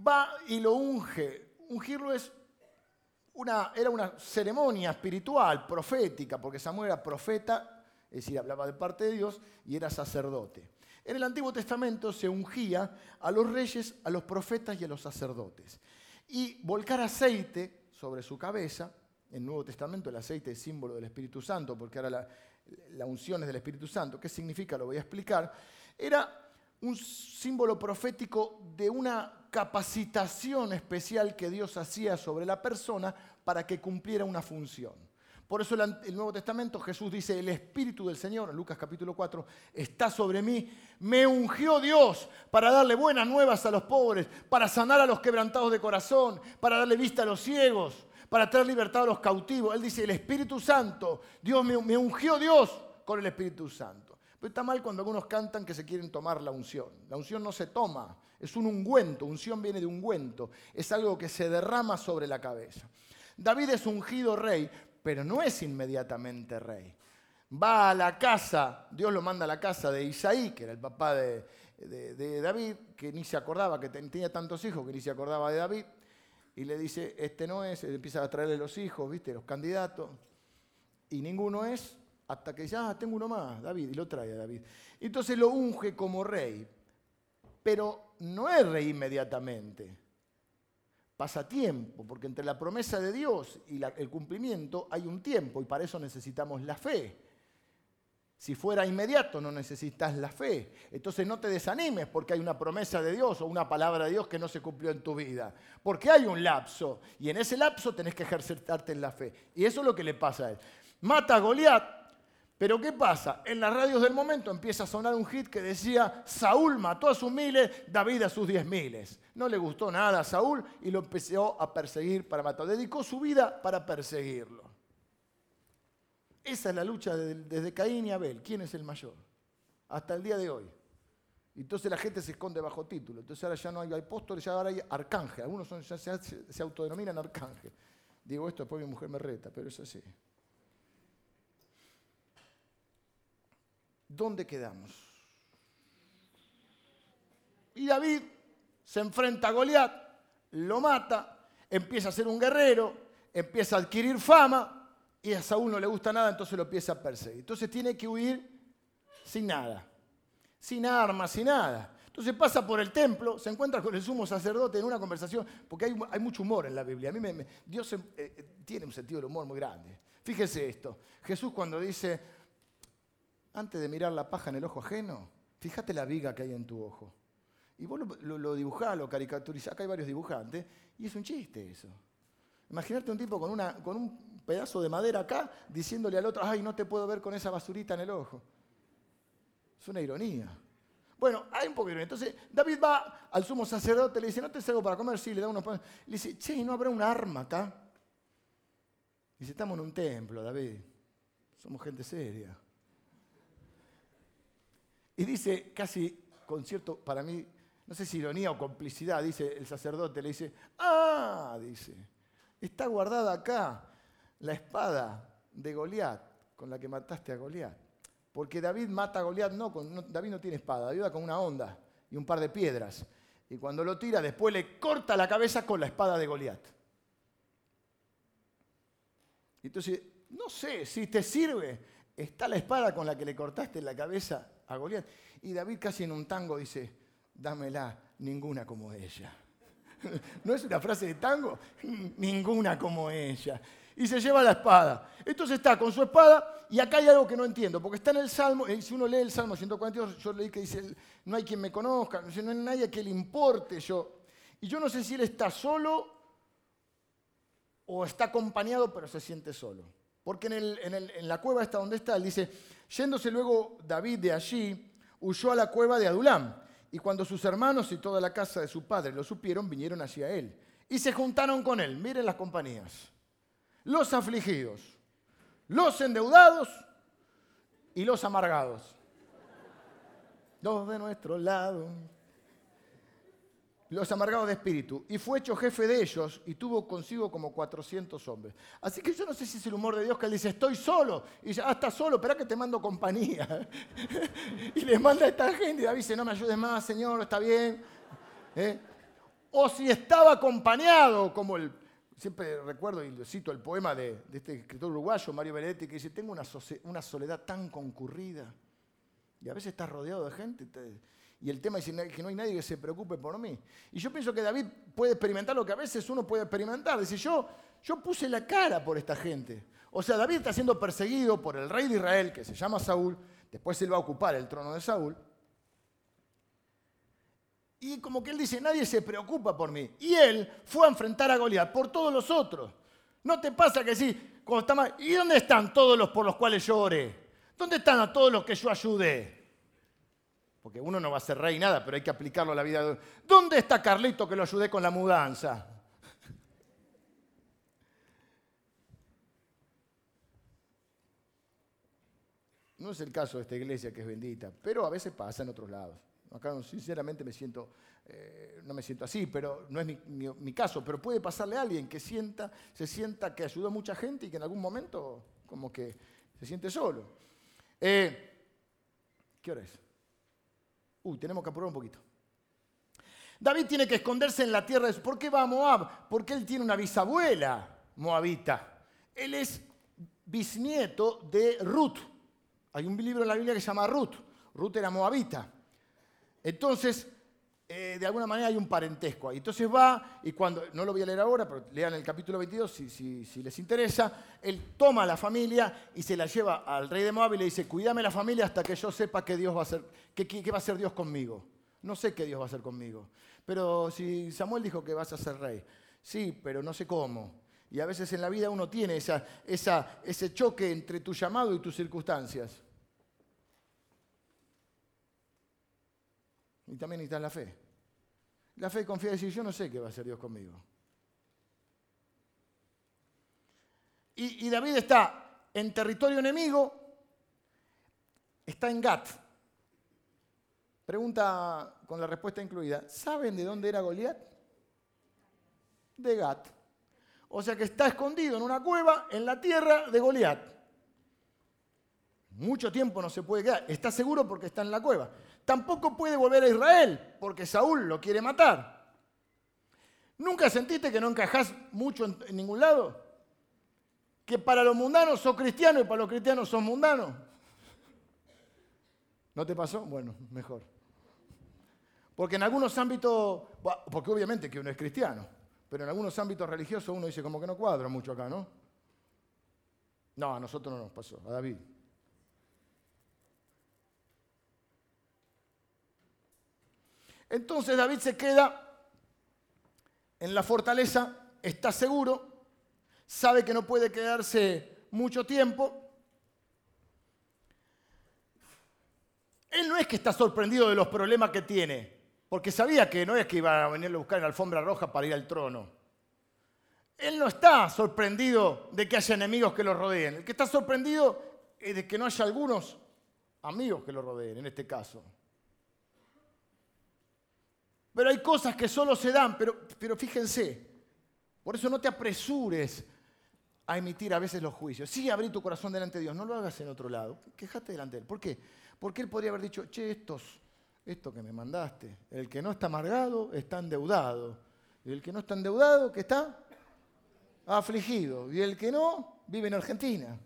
va y lo unge. Ungirlo es una, era una ceremonia espiritual, profética, porque Samuel era profeta, es decir, hablaba de parte de Dios y era sacerdote. En el Antiguo Testamento se ungía a los reyes, a los profetas y a los sacerdotes. Y volcar aceite sobre su cabeza, en el Nuevo Testamento el aceite es símbolo del Espíritu Santo, porque ahora la, la unción es del Espíritu Santo. ¿Qué significa? Lo voy a explicar. Era un símbolo profético de una capacitación especial que Dios hacía sobre la persona para que cumpliera una función. Por eso el Nuevo Testamento Jesús dice, el Espíritu del Señor, Lucas capítulo 4, está sobre mí. Me ungió Dios para darle buenas nuevas a los pobres, para sanar a los quebrantados de corazón, para darle vista a los ciegos, para traer libertad a los cautivos. Él dice, el Espíritu Santo, Dios me, me ungió Dios con el Espíritu Santo. Pero está mal cuando algunos cantan que se quieren tomar la unción. La unción no se toma, es un ungüento. Unción viene de ungüento. Es algo que se derrama sobre la cabeza. David es ungido rey, pero no es inmediatamente rey. Va a la casa, Dios lo manda a la casa de Isaí, que era el papá de, David, que ni se acordaba, que tenía tantos hijos que ni se acordaba de David, y le dice, este no es, empieza a traerle los hijos, ¿viste? Los candidatos, y ninguno es, hasta que dice, ah, tengo uno más, David, y lo trae a David. Entonces lo unge como rey, pero no es rey inmediatamente. Pasa tiempo, porque entre la promesa de Dios y el cumplimiento hay un tiempo, y para eso necesitamos la fe. Si fuera inmediato no necesitas la fe. Entonces no te desanimes porque hay una promesa de Dios o una palabra de Dios que no se cumplió en tu vida. Porque hay un lapso y en ese lapso tenés que ejercitarte en la fe. Y eso es lo que le pasa a él. Mata a Goliat, Pero ¿qué pasa? En las radios del momento empieza a sonar un hit que decía, Saúl mató a sus miles, David a sus diez miles. No le gustó nada a Saúl y lo empezó a perseguir para matar. Dedicó su vida para perseguirlo. Esa es la lucha desde Caín y Abel. ¿Quién es el mayor? Hasta el día de hoy. Entonces la gente se esconde bajo título. Entonces ahora ya no hay apóstoles, ya ahora hay arcángel. Algunos ya se, autodenominan arcángel. Digo esto, después mi mujer me reta, pero es así. ¿Dónde quedamos? Y David se enfrenta a Goliat, lo mata, empieza a ser un guerrero, empieza a adquirir fama y a Saúl no le gusta nada, entonces lo empieza a perseguir. Entonces tiene que huir sin nada sin armas, sin nada. Entonces pasa por el templo, se encuentra con el sumo sacerdote en una conversación, porque hay, mucho humor en la Biblia. A mí Dios eh, eh, tiene un sentido del humor muy grande. Fíjese esto. Jesús cuando dice, antes de mirar la paja en el ojo ajeno, fíjate la viga que hay en tu ojo. Y vos lo, lo, dibujás, lo caricaturizás, acá hay varios dibujantes, y es un chiste eso. Imaginarte un tipo con, un pedazo de madera acá diciéndole al otro, ay, no te puedo ver con esa basurita en el ojo. Es una ironía. Bueno, hay un poco de ironía. Entonces, David va al sumo sacerdote, le dice, ¿no te algo para comer? Sí, le da unos. Le dice, che, ¿no habrá un arma acá? Dice, estamos en un templo, David. Somos gente seria. Y dice, casi con cierto, para mí, no sé si ironía o complicidad, dice el sacerdote, le dice, ah, dice, está guardada acá la espada de Goliat con la que mataste a Goliat. Porque David mata a Goliat, no, David no tiene espada, David va con una onda y un par de piedras. Y cuando lo tira, después le corta la cabeza con la espada de Goliat. Entonces, no sé si te sirve. Está la espada con la que le cortaste la cabeza a. Y David casi en un tango dice, dámela, ninguna como ella. ¿No es una frase de tango? Ninguna como ella y se lleva la espada. Entonces está con su espada y acá hay algo que no entiendo, porque está en el Salmo, y si uno lee el Salmo 142, yo leí que dice, no hay quien me conozca, no hay nadie que le importe yo. Y yo no sé si él está solo o está acompañado, pero se siente solo. Porque en, en la cueva esta donde está, él dice, yéndose luego David de allí, huyó a la cueva de Adulam. Y cuando sus hermanos y toda la casa de su padre lo supieron, vinieron hacia él. Y se juntaron con él. Miren las compañías los afligidos, los endeudados y los amargados. Dos de nuestro lado. Los amargados de espíritu. Y fue hecho jefe de ellos y tuvo consigo como 400 hombres. Así que yo no sé si es el humor de Dios que él dice, estoy solo. Y dice, ah, estás solo, espera que te mando compañía. y le manda a esta gente y David dice, no me ayudes más, Señor, está bien. ¿Eh? O si estaba acompañado, como el Siempre recuerdo y cito el poema de, este escritor uruguayo, Mario Benedetti, que dice, tengo una, soledad tan concurrida. Y a veces estás rodeado de gente y el tema es que no hay nadie que se preocupe por mí. Y yo pienso que David puede experimentar lo que a veces uno puede experimentar. Dice, yo, yo puse la cara por esta gente. O sea, David está siendo perseguido por el rey de Israel, que se llama Saúl. Después él va a ocupar el trono de Saúl. Y como que él dice, nadie se preocupa por mí. Y él fue a enfrentar a Goliat por todos los otros. ¿No te pasa que sí, cuando está mal, ¿y dónde están todos los por los cuales yo oré? ¿Dónde están a todos los que yo ayudé? Porque uno no va a ser rey nada, pero hay que aplicarlo a la vida. ¿Dónde está Carlito que lo ayudé con la mudanza? No es el caso de esta iglesia que es bendita, pero a veces pasa en otros lados. Acá sinceramente me siento, eh, no me siento así, pero no es mi, caso, pero puede pasarle a alguien que sienta, se sienta que ayudó a mucha gente y que en algún momento como que se siente solo. Eh, ¿Qué hora es? Uy, tenemos que apurar un poquito. David tiene que esconderse en la tierra de... ¿Por qué va a Moab? Porque él tiene una bisabuela moabita. Él es bisnieto de Ruth. Hay un libro en la Biblia que se llama Ruth. Ruth era moabita. Entonces, eh, de alguna manera hay un parentesco ahí. Entonces va, y cuando, no lo voy a leer ahora, pero lean el capítulo 22 si, les interesa, él toma a la familia y se la lleva al rey de Moab y le dice, cuídame la familia hasta que yo sepa qué Dios va a hacer, qué, va a hacer Dios conmigo. No sé qué Dios va a hacer conmigo. Pero si Samuel dijo que vas a ser rey, sí, pero no sé cómo. Y a veces en la vida uno tiene esa, ese choque entre tu llamado y tus circunstancias. Y también necesitas la fe. La fe confía en decir, yo no sé qué va a hacer Dios conmigo. Y, y David está en territorio enemigo, está en Gat. Pregunta con la respuesta incluida, ¿saben de dónde era Goliat? De Gat. O sea que está escondido en una cueva en la tierra de Goliat. Mucho tiempo no se puede quedar. Está seguro porque está en la cueva. Tampoco puede volver a Israel porque Saúl lo quiere matar. ¿Nunca sentiste que no encajás mucho en, ningún lado? Que para los mundanos sos cristiano y para los cristianos sos mundanos. ¿No te pasó? Bueno, mejor. Porque en algunos ámbitos, porque obviamente que uno es cristiano, pero en algunos ámbitos religiosos uno dice como que no cuadra mucho acá, ¿no? No, a nosotros no nos pasó, a David. Entonces David se queda en la fortaleza, está seguro, sabe que no puede quedarse mucho tiempo. Él no es que está sorprendido de los problemas que tiene, porque sabía que no es que iba a venirle a buscar en la alfombra roja para ir al trono. Él no está sorprendido de que haya enemigos que lo rodeen. El que está sorprendido es de que no haya algunos amigos que lo rodeen, en este caso. Pero hay cosas que solo se dan, pero, pero fíjense, por eso no te apresures a emitir a veces los juicios. Sí, abrí tu corazón delante de Dios, no lo hagas en otro lado. Quejate delante de Él. ¿Por qué? Porque Él podría haber dicho, che, estos, esto que me mandaste, el que no está amargado está endeudado. Y el que no está endeudado, que está afligido. Y el que no, vive en Argentina.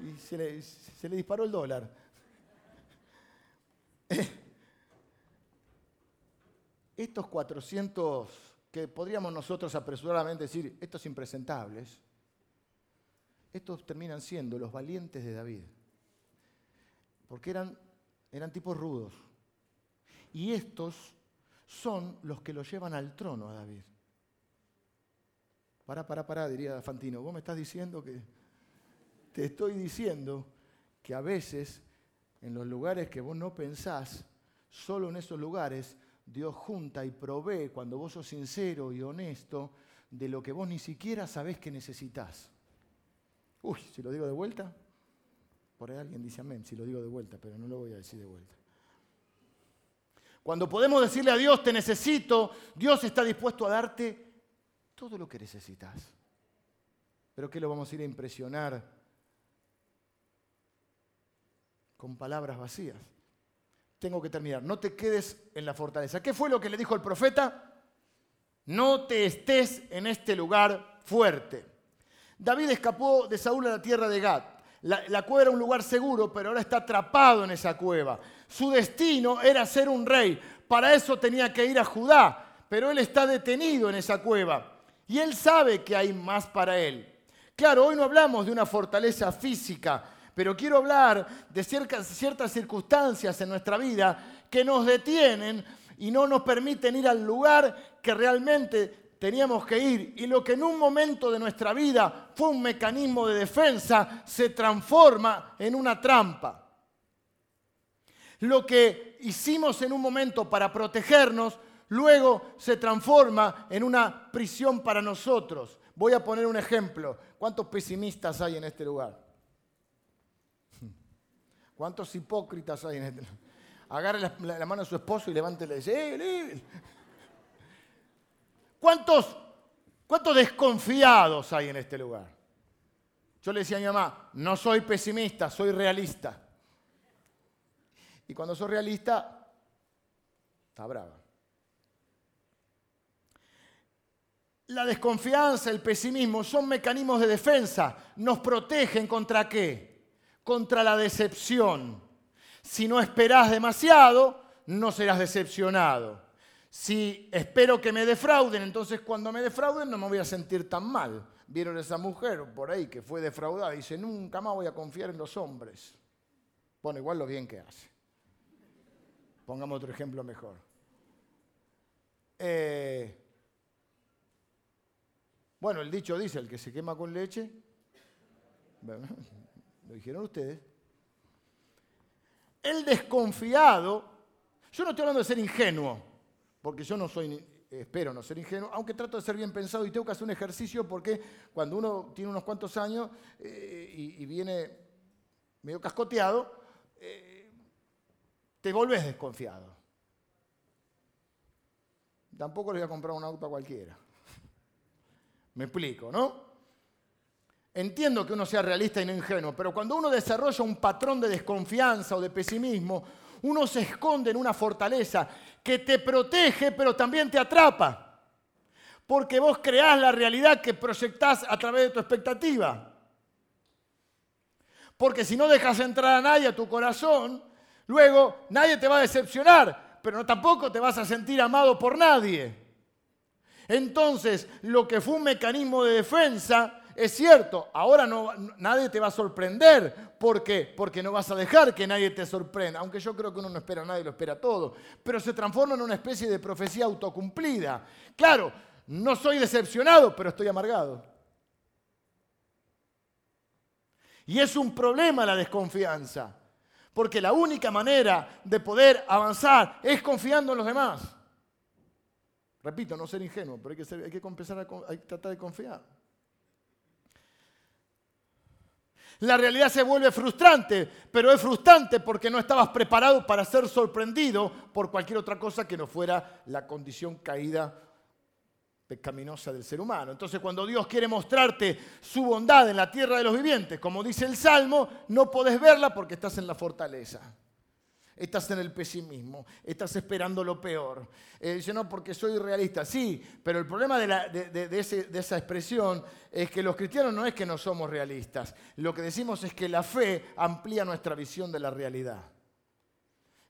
Y se le, se le disparó el dólar. Estos 400 que podríamos nosotros apresuradamente decir, estos impresentables, estos terminan siendo los valientes de David. Porque eran, eran tipos rudos. Y estos son los que lo llevan al trono a David. Pará, pará, pará, diría Fantino. Vos me estás diciendo que... Te estoy diciendo que a veces en los lugares que vos no pensás, solo en esos lugares Dios junta y provee cuando vos sos sincero y honesto de lo que vos ni siquiera sabés que necesitas. Uy, si lo digo de vuelta, por ahí alguien dice amén, si lo digo de vuelta, pero no lo voy a decir de vuelta. Cuando podemos decirle a Dios, te necesito, Dios está dispuesto a darte todo lo que necesitas. Pero ¿qué lo vamos a ir a impresionar con palabras vacías? Tengo que terminar. No te quedes en la fortaleza. ¿Qué fue lo que le dijo el profeta? No te estés en este lugar fuerte. David escapó de Saúl a la tierra de Gad. La, cueva era un lugar seguro, pero ahora está atrapado en esa cueva. Su destino era ser un rey. Para eso tenía que ir a Judá, pero él está detenido en esa cueva. Y él sabe que hay más para él. Claro, hoy no hablamos de una fortaleza física, pero quiero hablar de ciertas, circunstancias en nuestra vida que nos detienen y no nos permiten ir al lugar que realmente teníamos que ir. Y lo que en un momento de nuestra vida fue un mecanismo de defensa se transforma en una trampa. Lo que hicimos en un momento para protegernos, luego se transforma en una prisión para nosotros. Voy a poner un ejemplo. ¿Cuántos pesimistas hay en este lugar? ¿Cuántos hipócritas hay en este? Agarre la, mano a su esposo y levántele y dice, ¡eh, ¿Cuántos, ¿Cuántos desconfiados hay en este lugar? Yo le decía a mi mamá, no soy pesimista, soy realista. Y cuando soy realista, está brava. La desconfianza, el pesimismo son mecanismos de defensa. Nos protegen contra qué? Contra la decepción. Si no esperás demasiado, no serás decepcionado. Si espero que me defrauden, entonces cuando me defrauden no me voy a sentir tan mal. Vieron esa mujer por ahí que fue defraudada y dice, nunca más voy a confiar en los hombres. Bueno, igual lo bien que hace. Pongamos otro ejemplo mejor. Eh, Bueno, el dicho dice, el que se quema con leche, lo dijeron ustedes. El desconfiado, yo no estoy hablando de ser ingenuo, porque yo no soy, espero no ser ingenuo, aunque trato de ser bien pensado y tengo que hacer un ejercicio porque cuando uno tiene unos cuantos años eh, y, viene medio cascoteado, eh, te volvés desconfiado. Tampoco le voy a comprar un auto a cualquiera. Me explico, ¿no? Entiendo que uno sea realista y no ingenuo, pero cuando uno desarrolla un patrón de desconfianza o de pesimismo, uno se esconde en una fortaleza que te protege, pero también te atrapa. Porque vos creás la realidad que proyectás a través de tu expectativa. Porque si no dejas entrar a nadie a tu corazón, luego nadie te va a decepcionar, pero tampoco te vas a sentir amado por nadie. Entonces, lo que fue un mecanismo de defensa es cierto, ahora no, nadie te va a sorprender. ¿Por qué? Porque no vas a dejar que nadie te sorprenda. Aunque yo creo que uno no espera a nadie, lo espera todo. Pero se transforma en una especie de profecía autocumplida. Claro, no soy decepcionado, pero estoy amargado. Y es un problema la desconfianza. Porque la única manera de poder avanzar es confiando en los demás. Repito, no ser ingenuo, pero hay que, hay que empezar a tratar de confiar. La realidad se vuelve frustrante, pero es frustrante porque no estabas preparado para ser sorprendido por cualquier otra cosa que no fuera la condición caída pecaminosa del ser humano. Entonces cuando Dios quiere mostrarte su bondad en la tierra de los vivientes, como dice el Salmo, no podés verla porque estás en la fortaleza estás en el pesimismo, estás esperando lo peor. Eh, dice, no, porque soy realista. Sí, pero el problema de, esa expresión es que los cristianos no es que no somos realistas. Lo que decimos es que la fe amplía nuestra visión de la realidad.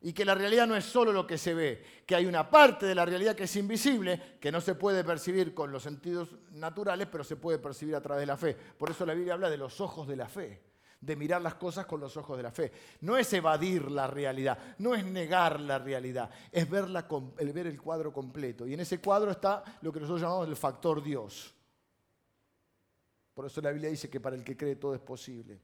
Y que la realidad no es solo lo que se ve, que hay una parte de la realidad que es invisible, que no se puede percibir con los sentidos naturales, pero se puede percibir a través de la fe. Por eso la Biblia habla de los ojos de la fe de mirar las cosas con los ojos de la fe. No es evadir la realidad, no es negar la realidad, es ver el cuadro completo. Y en ese cuadro está lo que nosotros llamamos el factor Dios. Por eso la Biblia dice que para el que cree todo es posible.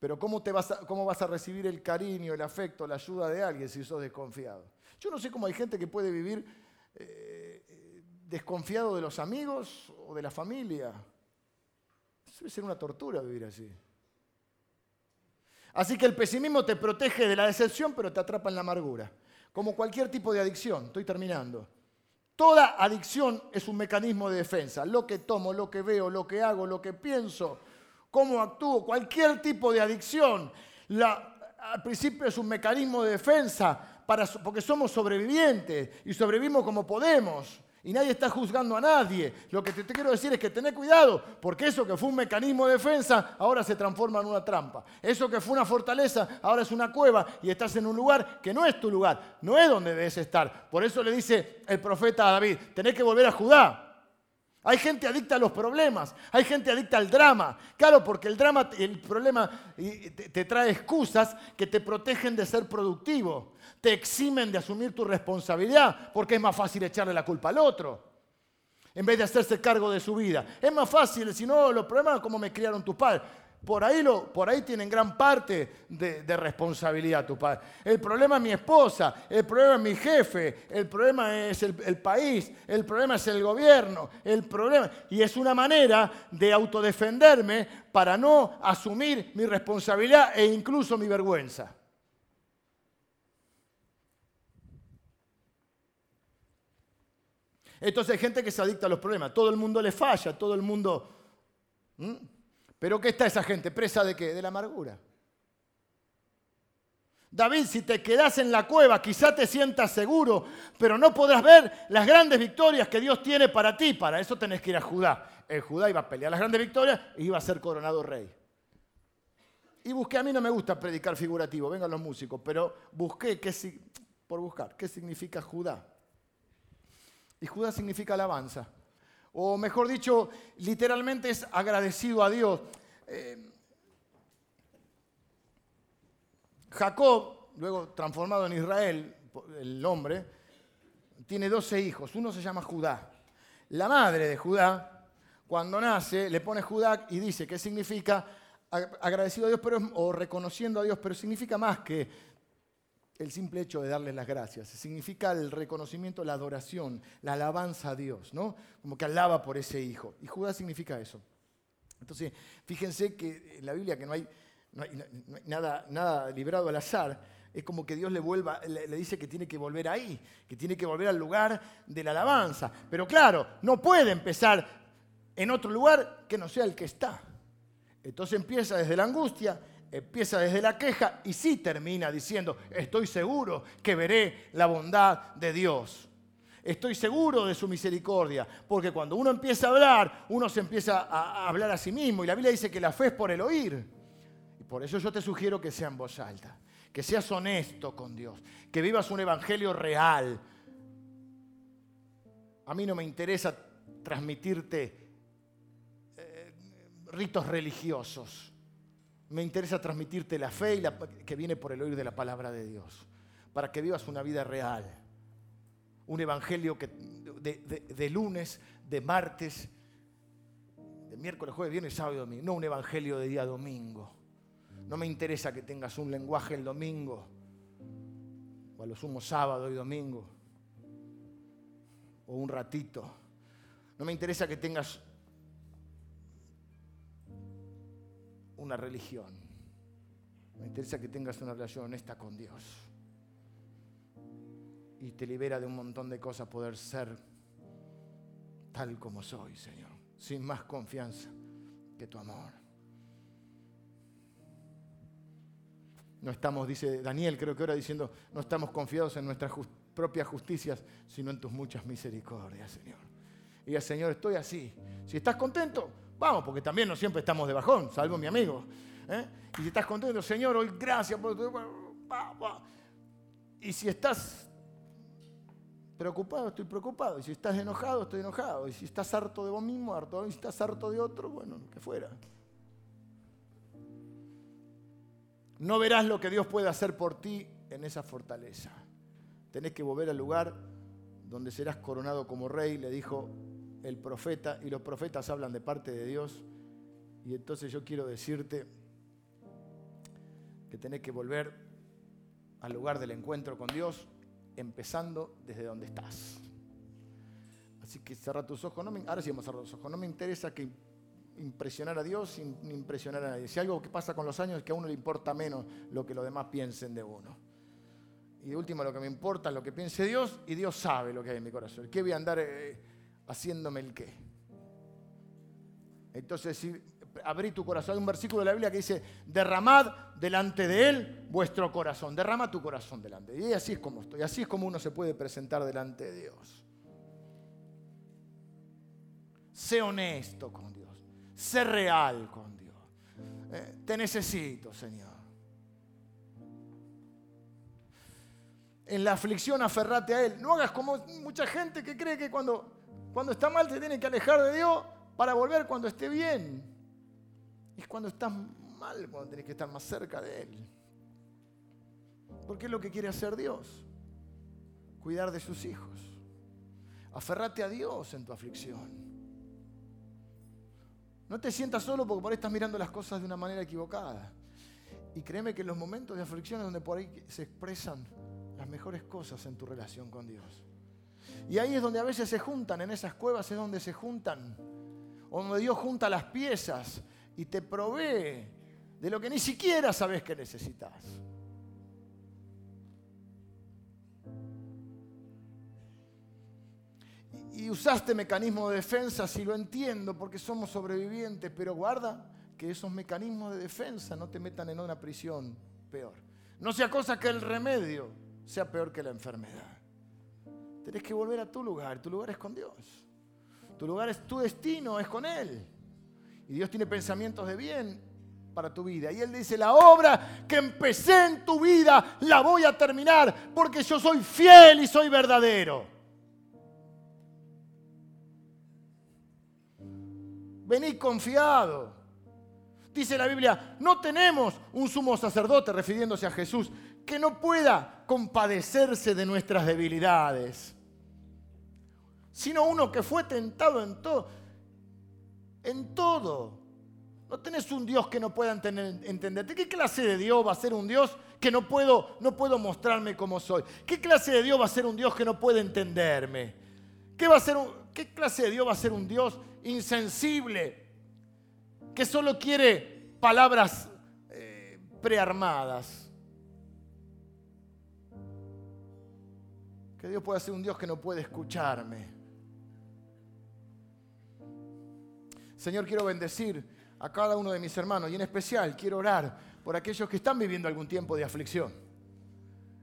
Pero ¿cómo, te vas, a, ¿cómo vas a recibir el cariño, el afecto, la ayuda de alguien si sos desconfiado? Yo no sé cómo hay gente que puede vivir eh, desconfiado de los amigos o de la familia. Debe ser una tortura vivir así. Así que el pesimismo te protege de la decepción, pero te atrapa en la amargura. Como cualquier tipo de adicción. Estoy terminando. Toda adicción es un mecanismo de defensa. Lo que tomo, lo que veo, lo que hago, lo que pienso, cómo actúo, cualquier tipo de adicción. al principio es un mecanismo de defensa para, porque somos sobrevivientes y sobrevivimos como podemos. Y nadie está juzgando a nadie. Lo que te, quiero decir es que tené cuidado, porque eso que fue un mecanismo de defensa ahora se transforma en una trampa. Eso que fue una fortaleza ahora es una cueva y estás en un lugar que no es tu lugar, no es donde debes estar. Por eso le dice el profeta a David, tenés que volver a Judá. Hay gente adicta a los problemas, hay gente adicta al drama. Claro, porque el drama, el problema te trae excusas que te protegen de ser productivo te eximen de asumir tu responsabilidad, porque es más fácil echarle la culpa al otro, en vez de hacerse cargo de su vida. Es más fácil, si no, los problemas como me criaron tus padres. Por ahí, lo, por ahí tienen gran parte de, responsabilidad tu padre. El problema es mi esposa, el problema es mi jefe, el problema es el, el, país, el problema es el gobierno, el problema... Y es una manera de autodefenderme para no asumir mi responsabilidad e incluso mi vergüenza. Entonces hay gente que se adicta a los problemas. Todo el mundo le falla, todo el mundo... ¿Pero qué está esa gente? ¿Presa de qué? De la amargura. David, si te quedas en la cueva, quizá te sientas seguro, pero no podrás ver las grandes victorias que Dios tiene para ti. Para eso tenés que ir a Judá. En Judá iba a pelear las grandes victorias y iba a ser coronado rey. Y busqué, a mí no me gusta predicar figurativo, vengan los músicos, pero busqué, qué, por buscar, qué significa Judá. Y Judá significa alabanza. O mejor dicho, literalmente es agradecido a Dios. Eh, Jacob, luego transformado en Israel, el hombre, tiene 12 hijos. Uno se llama Judá. la madre de Judá, cuando nace, le pone Judá y dice que significa agradecido a Dios pero, o reconociendo a Dios, pero significa más que el simple hecho de darle las gracias. Significa el reconocimiento, la adoración, la alabanza a Dios, ¿no? Como que alaba por ese hijo. Y Judá significa eso. Entonces, fíjense que en la Biblia que no hay, nada, nada librado al azar, es como que Dios le, vuelva, le, dice que tiene que volver ahí, que tiene que volver al lugar de la alabanza. Pero claro, no puede empezar en otro lugar que no sea el que está. Entonces empieza desde la angustia, empieza desde la queja y sí termina diciendo, estoy seguro que veré la bondad de Dios. Estoy seguro de su misericordia, porque cuando uno empieza a hablar, uno se empieza a hablar a sí mismo y la Biblia dice que la fe es por el oír. Y por eso yo te sugiero que sea en voz alta, que seas honesto con Dios, que vivas un evangelio real. A mí no me interesa transmitirte eh, ritos religiosos. Me interesa transmitirte la fe y la, que viene por el oír de la palabra de Dios, para que vivas una vida real. Un evangelio que de, lunes, de martes, de miércoles, jueves, viernes, sábado y domingo. No un evangelio de día domingo. No me interesa que tengas un lenguaje el domingo, o a lo sumo sábado y domingo, o un ratito. No me interesa que tengas una religión. Me interesa que tengas una relación honesta con Dios. Y te libera de un montón de cosas poder ser tal como soy, Señor. Sin más confianza que tu amor. No estamos, dice Daniel, creo que ahora diciendo, no estamos confiados en nuestras propias justicias, sino en tus muchas misericordias, Señor. Y Señor, estoy así. Si estás contento, Vamos, porque también no siempre estamos de bajón, salvo mi amigo. ¿eh? Y si estás contento, Señor, hoy gracias por tu... Y si estás preocupado, estoy preocupado. Y si estás enojado, estoy enojado. Y si estás harto de vos mismo, harto. Y si estás harto de otro, bueno, que fuera. No verás lo que Dios puede hacer por ti en esa fortaleza. Tenés que volver al lugar donde serás coronado como rey, le dijo el profeta y los profetas hablan de parte de Dios. Y entonces yo quiero decirte que tenés que volver al lugar del encuentro con Dios, empezando desde donde estás. Así que cerra tus ojos. No me, ahora sí vamos a cerrar los ojos. No me interesa que impresionar a Dios sin impresionar a nadie. Si algo que pasa con los años es que a uno le importa menos lo que los demás piensen de uno. Y de último, lo que me importa es lo que piense Dios y Dios sabe lo que hay en mi corazón. ¿Qué voy a andar eh, haciéndome el qué. Entonces, si abrí tu corazón, hay un versículo de la Biblia que dice, derramad delante de Él vuestro corazón, derrama tu corazón delante. de Y así es como estoy, así es como uno se puede presentar delante de Dios. Sé honesto con Dios, sé real con Dios. Eh, te necesito, Señor. En la aflicción aferrate a Él. No hagas como mucha gente que cree que cuando cuando está mal te tiene que alejar de Dios para volver cuando esté bien. Es cuando estás mal cuando tienes que estar más cerca de Él. Porque es lo que quiere hacer Dios. Cuidar de sus hijos. Aferrate a Dios en tu aflicción. No te sientas solo porque por ahí estás mirando las cosas de una manera equivocada. Y créeme que en los momentos de aflicción es donde por ahí se expresan las mejores cosas en tu relación con Dios. Y ahí es donde a veces se juntan, en esas cuevas es donde se juntan, donde Dios junta las piezas y te provee de lo que ni siquiera sabes que necesitas. Y usaste mecanismos de defensa, si lo entiendo, porque somos sobrevivientes, pero guarda que esos mecanismos de defensa no te metan en una prisión peor. No sea cosa que el remedio sea peor que la enfermedad. Tienes que volver a tu lugar. Tu lugar es con Dios. Tu lugar es tu destino, es con Él. Y Dios tiene pensamientos de bien para tu vida. Y Él dice, la obra que empecé en tu vida la voy a terminar porque yo soy fiel y soy verdadero. Vení confiado. Dice la Biblia, no tenemos un sumo sacerdote, refiriéndose a Jesús, que no pueda compadecerse de nuestras debilidades sino uno que fue tentado en todo. En todo. No tenés un Dios que no pueda entenderte. ¿Qué clase de Dios va a ser un Dios que no puedo, no puedo mostrarme como soy? ¿Qué clase de Dios va a ser un Dios que no puede entenderme? ¿Qué, va a ser ¿Qué clase de Dios va a ser un Dios insensible que solo quiere palabras eh, prearmadas? Que Dios pueda ser un Dios que no puede escucharme. Señor, quiero bendecir a cada uno de mis hermanos y en especial quiero orar por aquellos que están viviendo algún tiempo de aflicción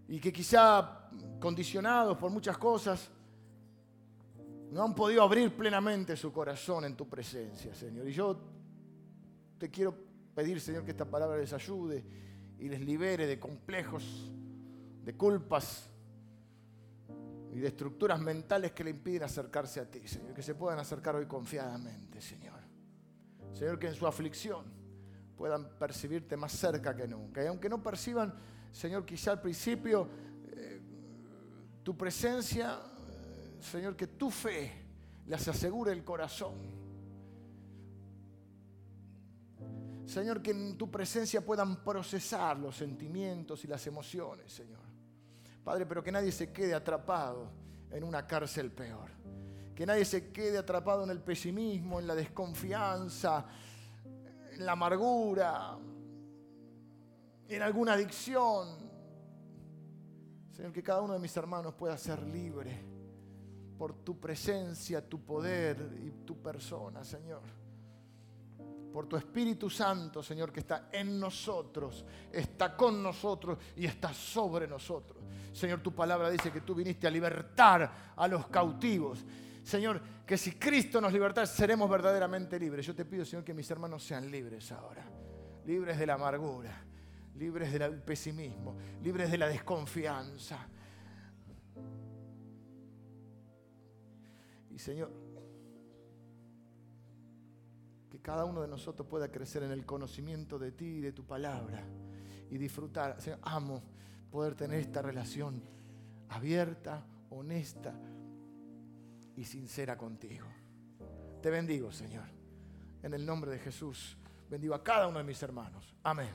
y que quizá condicionados por muchas cosas no han podido abrir plenamente su corazón en tu presencia, Señor. Y yo te quiero pedir, Señor, que esta palabra les ayude y les libere de complejos, de culpas y de estructuras mentales que le impiden acercarse a ti, Señor. Que se puedan acercar hoy confiadamente, Señor. Señor, que en su aflicción puedan percibirte más cerca que nunca. Y aunque no perciban, Señor, quizá al principio eh, tu presencia, eh, Señor, que tu fe les asegure el corazón. Señor, que en tu presencia puedan procesar los sentimientos y las emociones, Señor. Padre, pero que nadie se quede atrapado en una cárcel peor que nadie se quede atrapado en el pesimismo, en la desconfianza, en la amargura, en alguna adicción. Señor, que cada uno de mis hermanos pueda ser libre por tu presencia, tu poder y tu persona, Señor. Por tu Espíritu Santo, Señor, que está en nosotros, está con nosotros y está sobre nosotros. Señor, tu palabra dice que tú viniste a libertar a los cautivos Señor, que si Cristo nos liberta, seremos verdaderamente libres. Yo te pido, Señor, que mis hermanos sean libres ahora. Libres de la amargura, libres del pesimismo, libres de la desconfianza. Y Señor, que cada uno de nosotros pueda crecer en el conocimiento de ti y de tu palabra y disfrutar. Señor, amo poder tener esta relación abierta, honesta, y sincera contigo. Te bendigo, Señor. En el nombre de Jesús, bendigo a cada uno de mis hermanos. Amén.